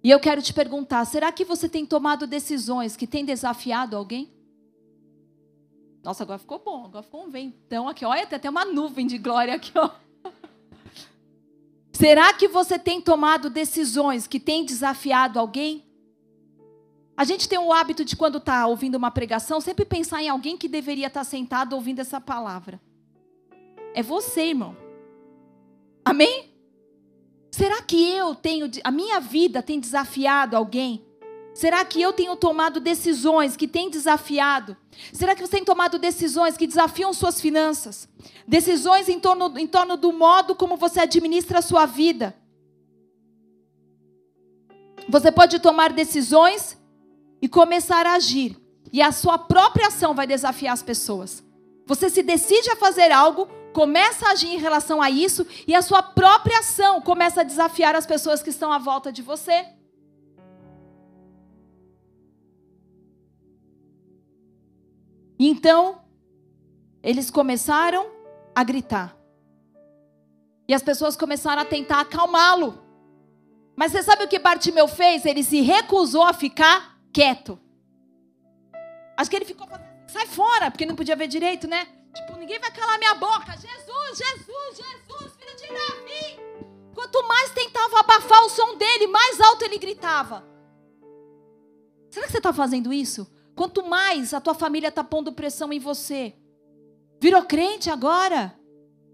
E eu quero te perguntar: será que você tem tomado decisões que têm desafiado alguém? Nossa, agora ficou bom, agora ficou um ventão aqui. Olha, tem até uma nuvem de glória aqui, ó. Será que você tem tomado decisões que têm desafiado alguém? A gente tem o hábito de, quando está ouvindo uma pregação, sempre pensar em alguém que deveria estar tá sentado ouvindo essa palavra. É você, irmão. Amém? Será que eu tenho, a minha vida tem desafiado alguém? Será que eu tenho tomado decisões que têm desafiado? Será que você tem tomado decisões que desafiam suas finanças? Decisões em torno, em torno do modo como você administra a sua vida? Você pode tomar decisões e começar a agir, e a sua própria ação vai desafiar as pessoas. Você se decide a fazer algo, começa a agir em relação a isso e a sua própria ação começa a desafiar as pessoas que estão à volta de você. Então, eles começaram a gritar. E as pessoas começaram a tentar acalmá-lo. Mas você sabe o que Bartimeu fez? Ele se recusou a ficar quieto. Acho que ele ficou sai fora, porque não podia ver direito, né? Tipo, ninguém vai calar minha boca. Jesus, Jesus, Jesus, filho de Davi. Quanto mais tentava abafar o som dele, mais alto ele gritava. Será que você está fazendo isso? Quanto mais a tua família está pondo pressão em você. Virou crente agora?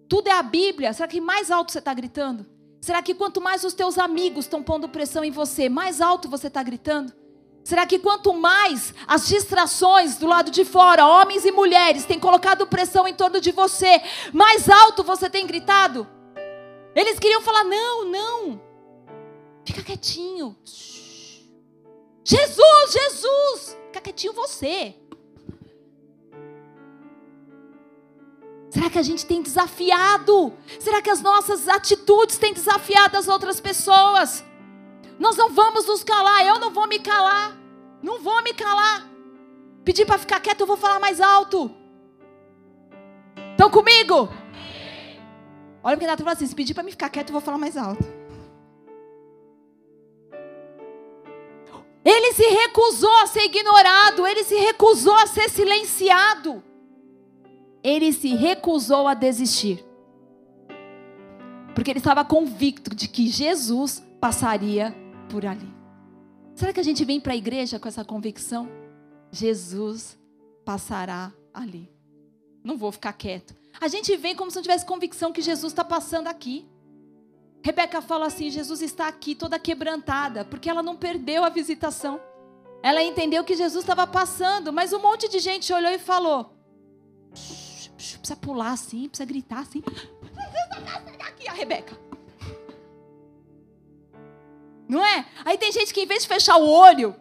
Tudo é a Bíblia. Será que mais alto você está gritando? Será que quanto mais os teus amigos estão pondo pressão em você, mais alto você está gritando? Será que quanto mais as distrações do lado de fora, homens e mulheres, têm colocado pressão em torno de você, mais alto você tem gritado? Eles queriam falar: não, não, fica quietinho. Jesus, Jesus, fica quietinho você. Será que a gente tem desafiado? Será que as nossas atitudes têm desafiado as outras pessoas? Nós não vamos nos calar, eu não vou me calar. Não vou me calar. Pedir para ficar quieto, eu vou falar mais alto. Estão comigo? Olha o que Nath falou assim: se pedir para me ficar quieto, eu vou falar mais alto. Ele se recusou a ser ignorado, ele se recusou a ser silenciado. Ele se recusou a desistir. Porque ele estava convicto de que Jesus passaria por ali. Será que a gente vem para a igreja com essa convicção? Jesus passará ali. Não vou ficar quieto. A gente vem como se não tivesse convicção que Jesus está passando aqui. Rebeca fala assim: Jesus está aqui toda quebrantada, porque ela não perdeu a visitação. Ela entendeu que Jesus estava passando, mas um monte de gente olhou e falou: precisa pular assim, precisa gritar assim. Aqui a Rebeca. Não é? Aí tem gente que em vez de fechar o olho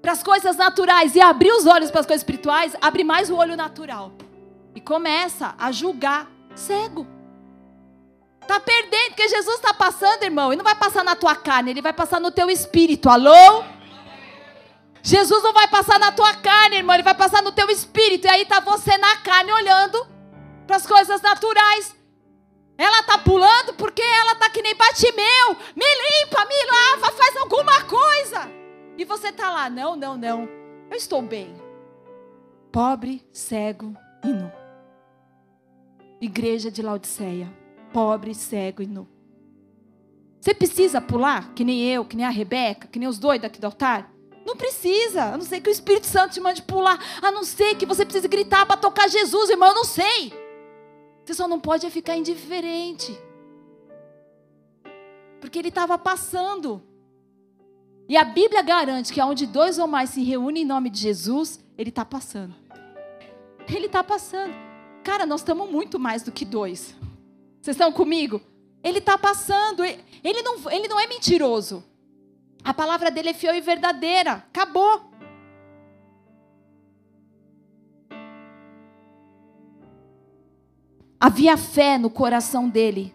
para as coisas naturais e abrir os olhos para as coisas espirituais, abre mais o olho natural e começa a julgar cego. Tá perdendo, porque Jesus está passando, irmão, e não vai passar na tua carne, ele vai passar no teu espírito. Alô? Jesus não vai passar na tua carne, irmão, ele vai passar no teu espírito. E aí tá você na carne olhando para as coisas naturais. Ela tá pulando porque ela tá que nem Batimeu. Me limpa, me lava, faz alguma coisa. E você tá lá, não, não, não. Eu estou bem. Pobre, cego e nu. Igreja de Laodiceia. Pobre, cego e nu. Você precisa pular, que nem eu, que nem a Rebeca, que nem os doidos aqui do altar? Não precisa, a não ser que o Espírito Santo te mande pular, a não ser que você precise gritar para tocar Jesus, irmão, eu não sei. Você só não pode ficar indiferente. Porque ele estava passando. E a Bíblia garante que onde dois ou mais se reúnem em nome de Jesus, ele está passando. Ele está passando. Cara, nós estamos muito mais do que dois. Vocês estão comigo? Ele está passando. Ele não, ele não é mentiroso. A palavra dele é fiel e verdadeira. Acabou. Havia fé no coração dele.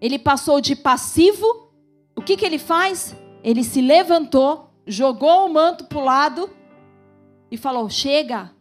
Ele passou de passivo. O que, que ele faz? Ele se levantou, jogou o manto para o lado e falou: Chega,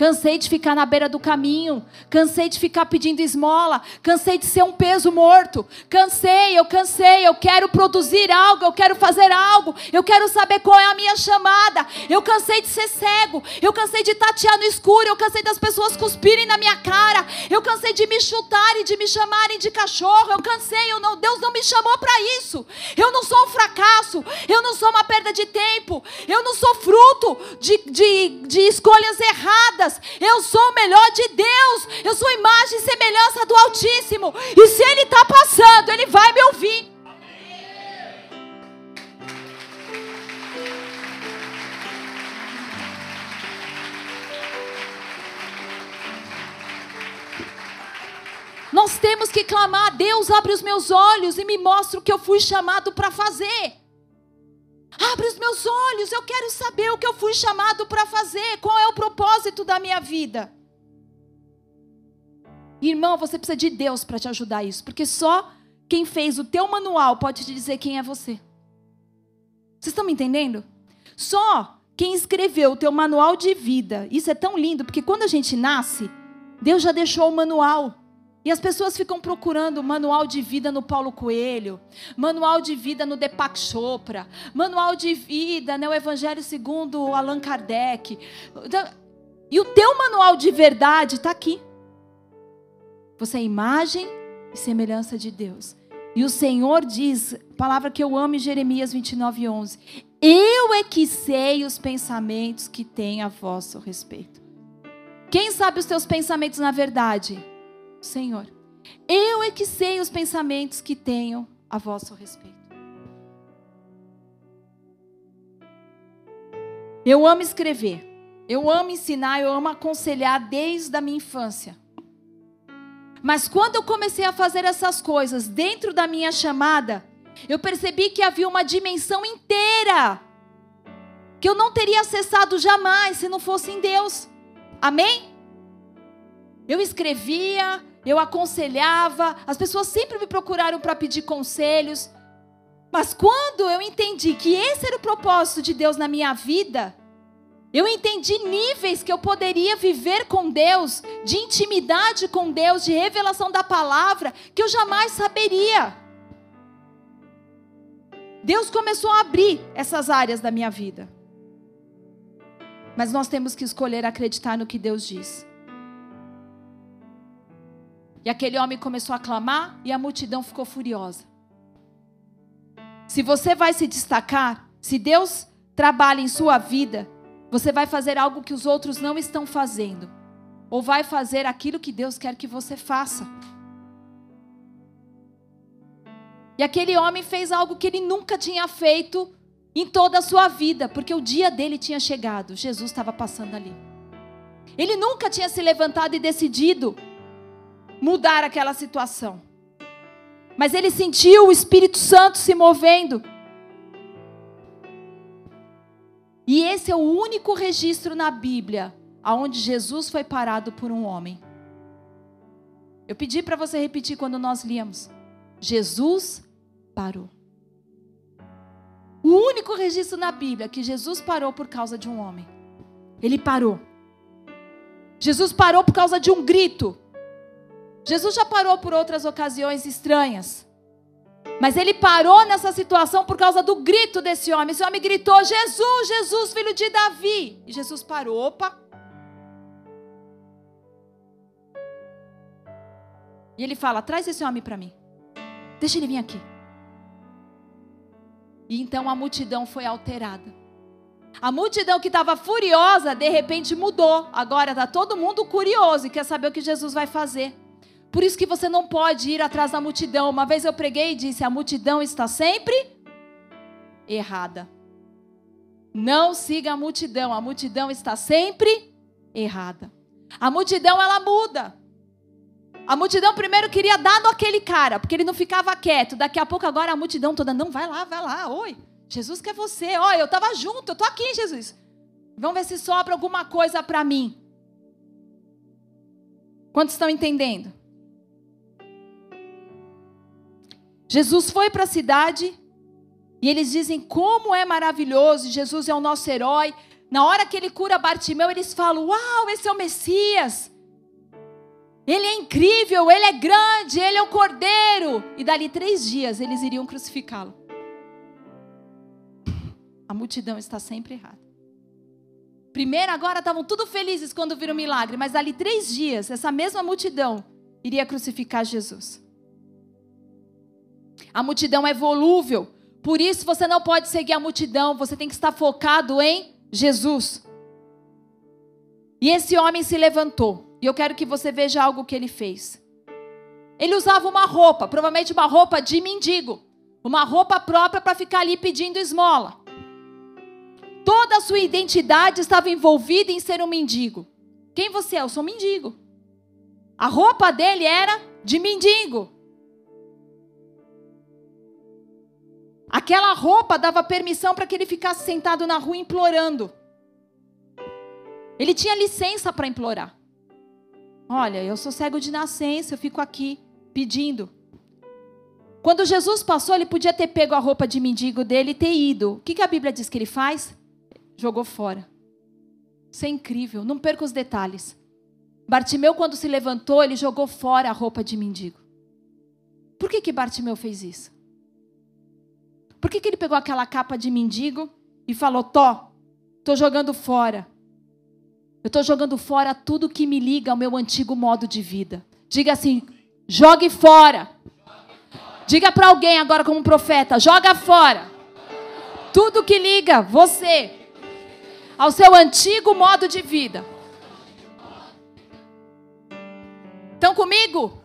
Cansei de ficar na beira do caminho. Cansei de ficar pedindo esmola. Cansei de ser um peso morto. Cansei, eu cansei. Eu quero produzir algo. Eu quero fazer algo. Eu quero saber qual é a minha chamada. Eu cansei de ser cego. Eu cansei de tatear no escuro. Eu cansei das pessoas cuspirem na minha cara. Eu cansei de me chutarem, de me chamarem de cachorro. Eu cansei. Eu não, Deus não me chamou para isso. Eu não sou um fracasso. Eu não sou uma perda de tempo. Eu não sou fruto de, de, de escolhas erradas. Eu sou o melhor de Deus. Eu sou imagem e semelhança do Altíssimo. E se Ele está passando, Ele vai me ouvir. Nós temos que clamar: Deus, abre os meus olhos e me mostra o que eu fui chamado para fazer. Abre os meus olhos, eu quero saber o que eu fui chamado para fazer, qual é o propósito da minha vida. Irmão, você precisa de Deus para te ajudar isso, porque só quem fez o teu manual pode te dizer quem é você. Vocês estão me entendendo? Só quem escreveu o teu manual de vida. Isso é tão lindo, porque quando a gente nasce, Deus já deixou o manual. E as pessoas ficam procurando manual de vida no Paulo Coelho, manual de vida no Deepak Chopra, manual de vida no Evangelho segundo Allan Kardec. E o teu manual de verdade está aqui. Você é imagem e semelhança de Deus. E o Senhor diz, palavra que eu amo em Jeremias 29, 11: Eu é que sei os pensamentos que tem a vosso respeito. Quem sabe os teus pensamentos na verdade? Senhor. Eu é que sei os pensamentos que tenho a vosso respeito. Eu amo escrever, eu amo ensinar, eu amo aconselhar desde a minha infância. Mas quando eu comecei a fazer essas coisas dentro da minha chamada, eu percebi que havia uma dimensão inteira que eu não teria acessado jamais se não fosse em Deus. Amém? Eu escrevia, eu aconselhava, as pessoas sempre me procuraram para pedir conselhos. Mas quando eu entendi que esse era o propósito de Deus na minha vida, eu entendi níveis que eu poderia viver com Deus, de intimidade com Deus, de revelação da palavra, que eu jamais saberia. Deus começou a abrir essas áreas da minha vida. Mas nós temos que escolher acreditar no que Deus diz. E aquele homem começou a clamar e a multidão ficou furiosa. Se você vai se destacar, se Deus trabalha em sua vida, você vai fazer algo que os outros não estão fazendo, ou vai fazer aquilo que Deus quer que você faça. E aquele homem fez algo que ele nunca tinha feito em toda a sua vida, porque o dia dele tinha chegado. Jesus estava passando ali. Ele nunca tinha se levantado e decidido mudar aquela situação. Mas ele sentiu o Espírito Santo se movendo. E esse é o único registro na Bíblia aonde Jesus foi parado por um homem. Eu pedi para você repetir quando nós líamos. Jesus parou. O único registro na Bíblia que Jesus parou por causa de um homem. Ele parou. Jesus parou por causa de um grito. Jesus já parou por outras ocasiões estranhas. Mas ele parou nessa situação por causa do grito desse homem. Esse homem gritou: Jesus, Jesus, filho de Davi. E Jesus parou. Opa. E ele fala: traz esse homem para mim. Deixa ele vir aqui. E então a multidão foi alterada. A multidão que estava furiosa, de repente mudou. Agora está todo mundo curioso e quer saber o que Jesus vai fazer. Por isso que você não pode ir atrás da multidão. Uma vez eu preguei e disse: a multidão está sempre errada. Não siga a multidão, a multidão está sempre errada. A multidão ela muda. A multidão primeiro queria dar no aquele cara, porque ele não ficava quieto. Daqui a pouco agora a multidão toda, não, vai lá, vai lá, oi. Jesus quer você. Ó, eu estava junto, eu estou aqui, Jesus. Vamos ver se sobra alguma coisa para mim. Quantos estão entendendo? Jesus foi para a cidade e eles dizem como é maravilhoso, Jesus é o nosso herói. Na hora que ele cura Bartimeu, eles falam: Uau, esse é o Messias. Ele é incrível, ele é grande, ele é o cordeiro. E dali três dias eles iriam crucificá-lo. A multidão está sempre errada. Primeiro, agora estavam tudo felizes quando viram o milagre, mas dali três dias, essa mesma multidão iria crucificar Jesus. A multidão é volúvel. Por isso você não pode seguir a multidão, você tem que estar focado em Jesus. E esse homem se levantou. E eu quero que você veja algo que ele fez. Ele usava uma roupa, provavelmente uma roupa de mendigo, uma roupa própria para ficar ali pedindo esmola. Toda a sua identidade estava envolvida em ser um mendigo. Quem você é? Eu sou um mendigo. A roupa dele era de mendigo. Aquela roupa dava permissão para que ele ficasse sentado na rua implorando. Ele tinha licença para implorar. Olha, eu sou cego de nascença, eu fico aqui pedindo. Quando Jesus passou, ele podia ter pego a roupa de mendigo dele e ter ido. O que, a Bíblia diz que ele faz? Jogou fora. Isso é incrível, não perca os detalhes. Bartimeu, quando se levantou, ele jogou fora a roupa de mendigo. Por que, que Bartimeu fez isso? Por que, que ele pegou aquela capa de mendigo e falou: Tó, estou jogando fora. Eu estou jogando fora tudo que me liga ao meu antigo modo de vida. Diga assim: jogue fora. Diga para alguém agora, como profeta: joga fora. Tudo que liga você ao seu antigo modo de vida. Estão comigo?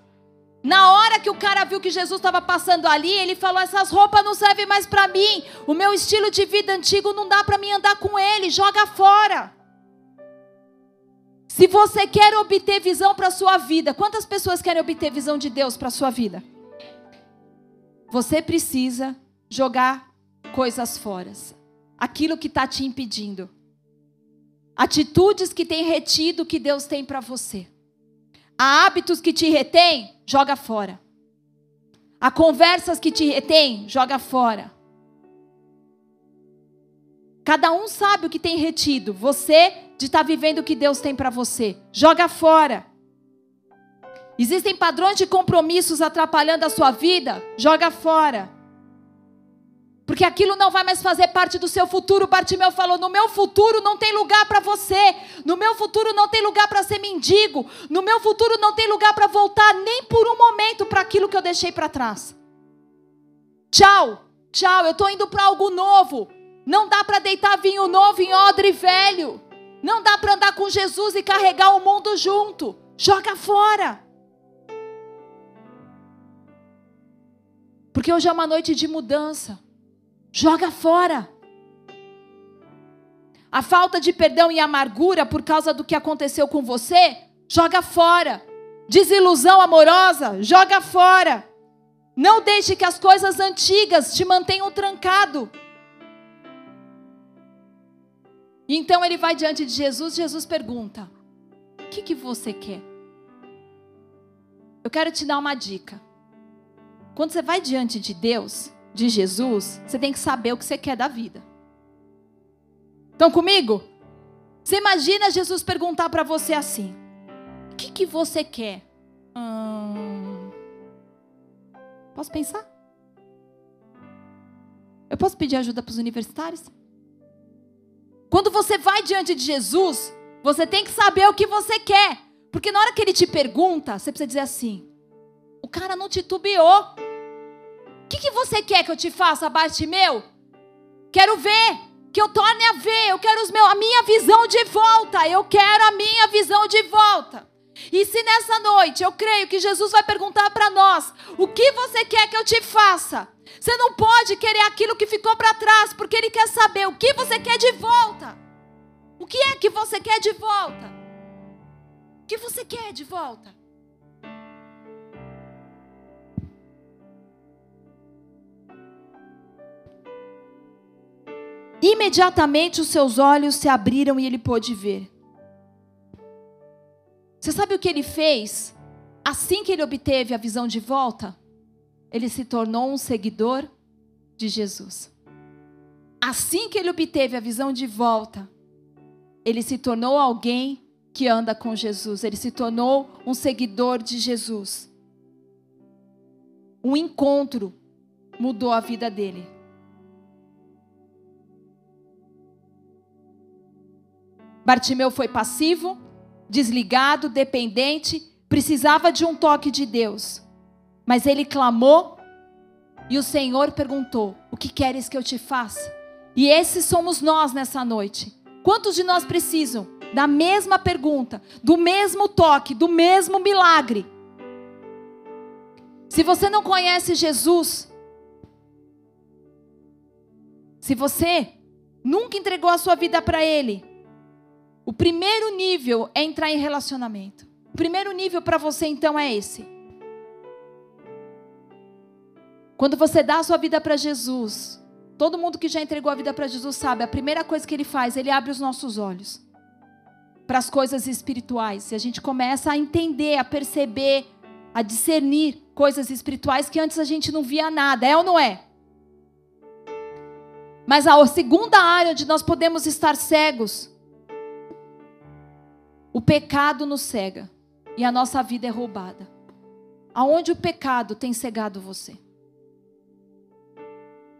Na hora que o cara viu que Jesus estava passando ali, ele falou: essas roupas não servem mais para mim. O meu estilo de vida antigo não dá para mim andar com ele. Joga fora. Se você quer obter visão para a sua vida, quantas pessoas querem obter visão de Deus para a sua vida? Você precisa jogar coisas fora. Aquilo que está te impedindo. Atitudes que têm retido o que Deus tem para você. Há hábitos que te retêm, joga fora. Há conversas que te retêm, joga fora. Cada um sabe o que tem retido. Você de estar tá vivendo o que Deus tem para você. Joga fora. Existem padrões de compromissos atrapalhando a sua vida? Joga fora. Porque aquilo não vai mais fazer parte do seu futuro. Bartimeu falou: No meu futuro não tem lugar para você. No meu futuro não tem lugar para ser mendigo. No meu futuro não tem lugar para voltar nem por um momento para aquilo que eu deixei para trás. Tchau, tchau. Eu estou indo para algo novo. Não dá para deitar vinho novo em odre velho. Não dá para andar com Jesus e carregar o mundo junto. Joga fora. Porque hoje é uma noite de mudança. Joga fora. A falta de perdão e amargura por causa do que aconteceu com você, joga fora. Desilusão amorosa, joga fora. Não deixe que as coisas antigas te mantenham trancado. E então ele vai diante de Jesus, Jesus pergunta: O que, que você quer? Eu quero te dar uma dica. Quando você vai diante de Deus, de Jesus, você tem que saber o que você quer da vida. Estão comigo? Você imagina Jesus perguntar para você assim: O que, que você quer? Hum... Posso pensar? Eu posso pedir ajuda para os universitários? Quando você vai diante de Jesus, você tem que saber o que você quer. Porque na hora que ele te pergunta, você precisa dizer assim: o cara não titubeou. O que, que você quer que eu te faça, meu? Quero ver que eu torne a ver, eu quero os meus, a minha visão de volta, eu quero a minha visão de volta. E se nessa noite eu creio que Jesus vai perguntar para nós: o que você quer que eu te faça? Você não pode querer aquilo que ficou para trás, porque Ele quer saber o que você quer de volta. O que é que você quer de volta? O que você quer de volta? Imediatamente os seus olhos se abriram e ele pôde ver. Você sabe o que ele fez? Assim que ele obteve a visão de volta, ele se tornou um seguidor de Jesus. Assim que ele obteve a visão de volta, ele se tornou alguém que anda com Jesus, ele se tornou um seguidor de Jesus. Um encontro mudou a vida dele. Bartimeu foi passivo, desligado, dependente, precisava de um toque de Deus. Mas ele clamou e o Senhor perguntou: O que queres que eu te faça? E esses somos nós nessa noite. Quantos de nós precisam da mesma pergunta, do mesmo toque, do mesmo milagre? Se você não conhece Jesus, se você nunca entregou a sua vida para Ele, o primeiro nível é entrar em relacionamento. O primeiro nível para você então é esse. Quando você dá a sua vida para Jesus, todo mundo que já entregou a vida para Jesus sabe, a primeira coisa que ele faz, ele abre os nossos olhos para as coisas espirituais. E a gente começa a entender, a perceber, a discernir coisas espirituais que antes a gente não via nada, é ou não é? Mas a segunda área onde nós podemos estar cegos o pecado nos cega e a nossa vida é roubada. Aonde o pecado tem cegado você?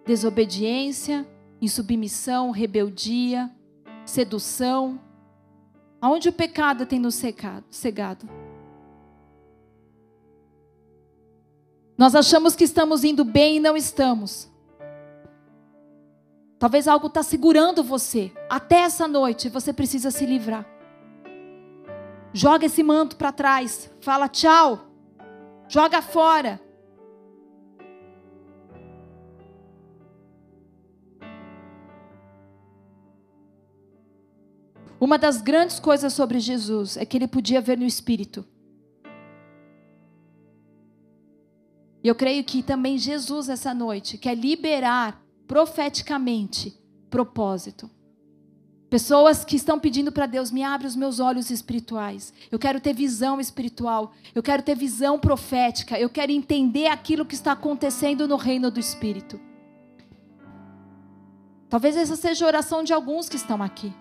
Desobediência, insubmissão, rebeldia, sedução. Aonde o pecado tem nos cegado? Nós achamos que estamos indo bem e não estamos. Talvez algo está segurando você. Até essa noite você precisa se livrar. Joga esse manto para trás. Fala tchau. Joga fora. Uma das grandes coisas sobre Jesus é que ele podia ver no espírito. E eu creio que também Jesus, essa noite, quer liberar profeticamente propósito. Pessoas que estão pedindo para Deus, me abre os meus olhos espirituais. Eu quero ter visão espiritual. Eu quero ter visão profética. Eu quero entender aquilo que está acontecendo no reino do Espírito. Talvez essa seja a oração de alguns que estão aqui.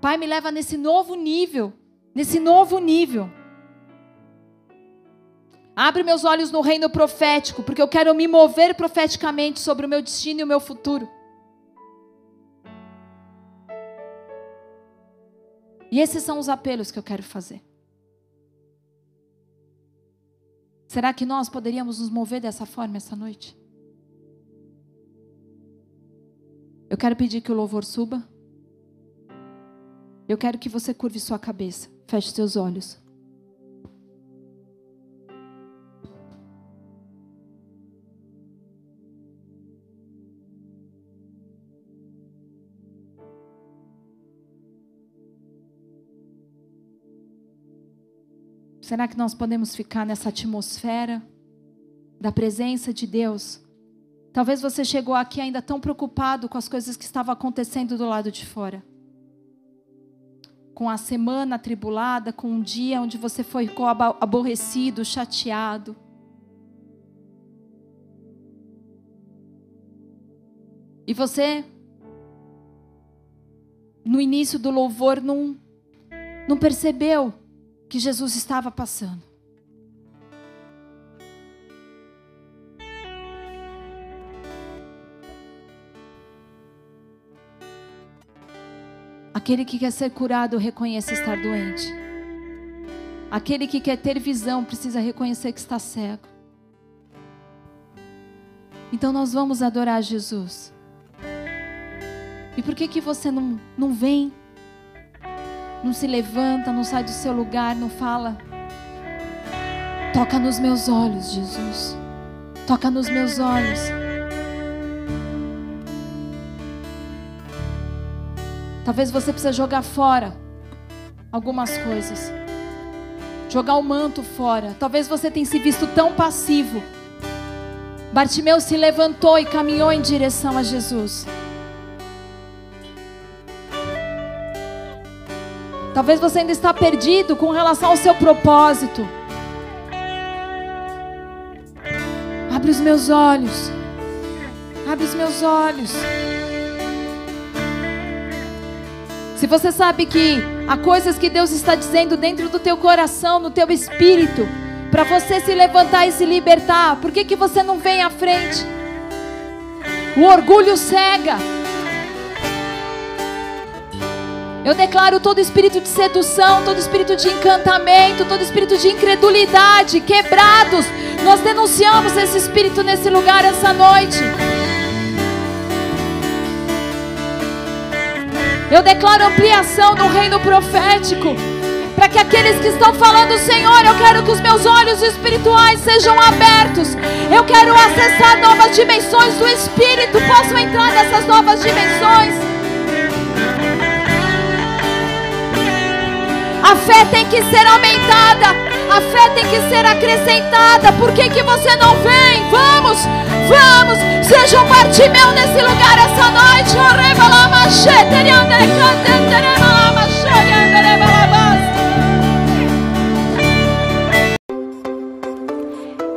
Pai, me leva nesse novo nível. Nesse novo nível. Abre meus olhos no reino profético, porque eu quero me mover profeticamente sobre o meu destino e o meu futuro. E esses são os apelos que eu quero fazer. Será que nós poderíamos nos mover dessa forma essa noite? Eu quero pedir que o louvor suba. Eu quero que você curve sua cabeça, feche seus olhos. Será que nós podemos ficar nessa atmosfera da presença de Deus? Talvez você chegou aqui ainda tão preocupado com as coisas que estavam acontecendo do lado de fora. Com a semana atribulada, com um dia onde você ficou aborrecido, chateado. E você, no início do louvor, não, não percebeu que Jesus estava passando. Aquele que quer ser curado reconhece estar doente. Aquele que quer ter visão precisa reconhecer que está cego. Então nós vamos adorar Jesus. E por que que você não, não vem não se levanta, não sai do seu lugar, não fala. Toca nos meus olhos, Jesus. Toca nos meus olhos. Talvez você precise jogar fora algumas coisas. Jogar o manto fora. Talvez você tenha se visto tão passivo. Bartimeu se levantou e caminhou em direção a Jesus. Talvez você ainda está perdido com relação ao seu propósito. Abre os meus olhos. Abre os meus olhos. Se você sabe que há coisas que Deus está dizendo dentro do teu coração, no teu espírito, para você se levantar e se libertar, por que, que você não vem à frente? O orgulho cega. Eu declaro todo espírito de sedução, todo espírito de encantamento, todo espírito de incredulidade quebrados. Nós denunciamos esse espírito nesse lugar essa noite. Eu declaro ampliação no reino profético. Para que aqueles que estão falando, Senhor, eu quero que os meus olhos espirituais sejam abertos. Eu quero acessar novas dimensões do Espírito. Posso entrar nessas novas dimensões. A fé tem que ser aumentada. A fé tem que ser acrescentada. Por que, que você não vem? Vamos, vamos. Seja um Bartimeu nesse lugar essa noite.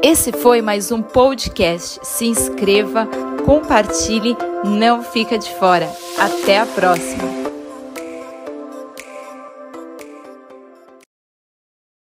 Esse foi mais um podcast. Se inscreva, compartilhe, não fica de fora. Até a próxima.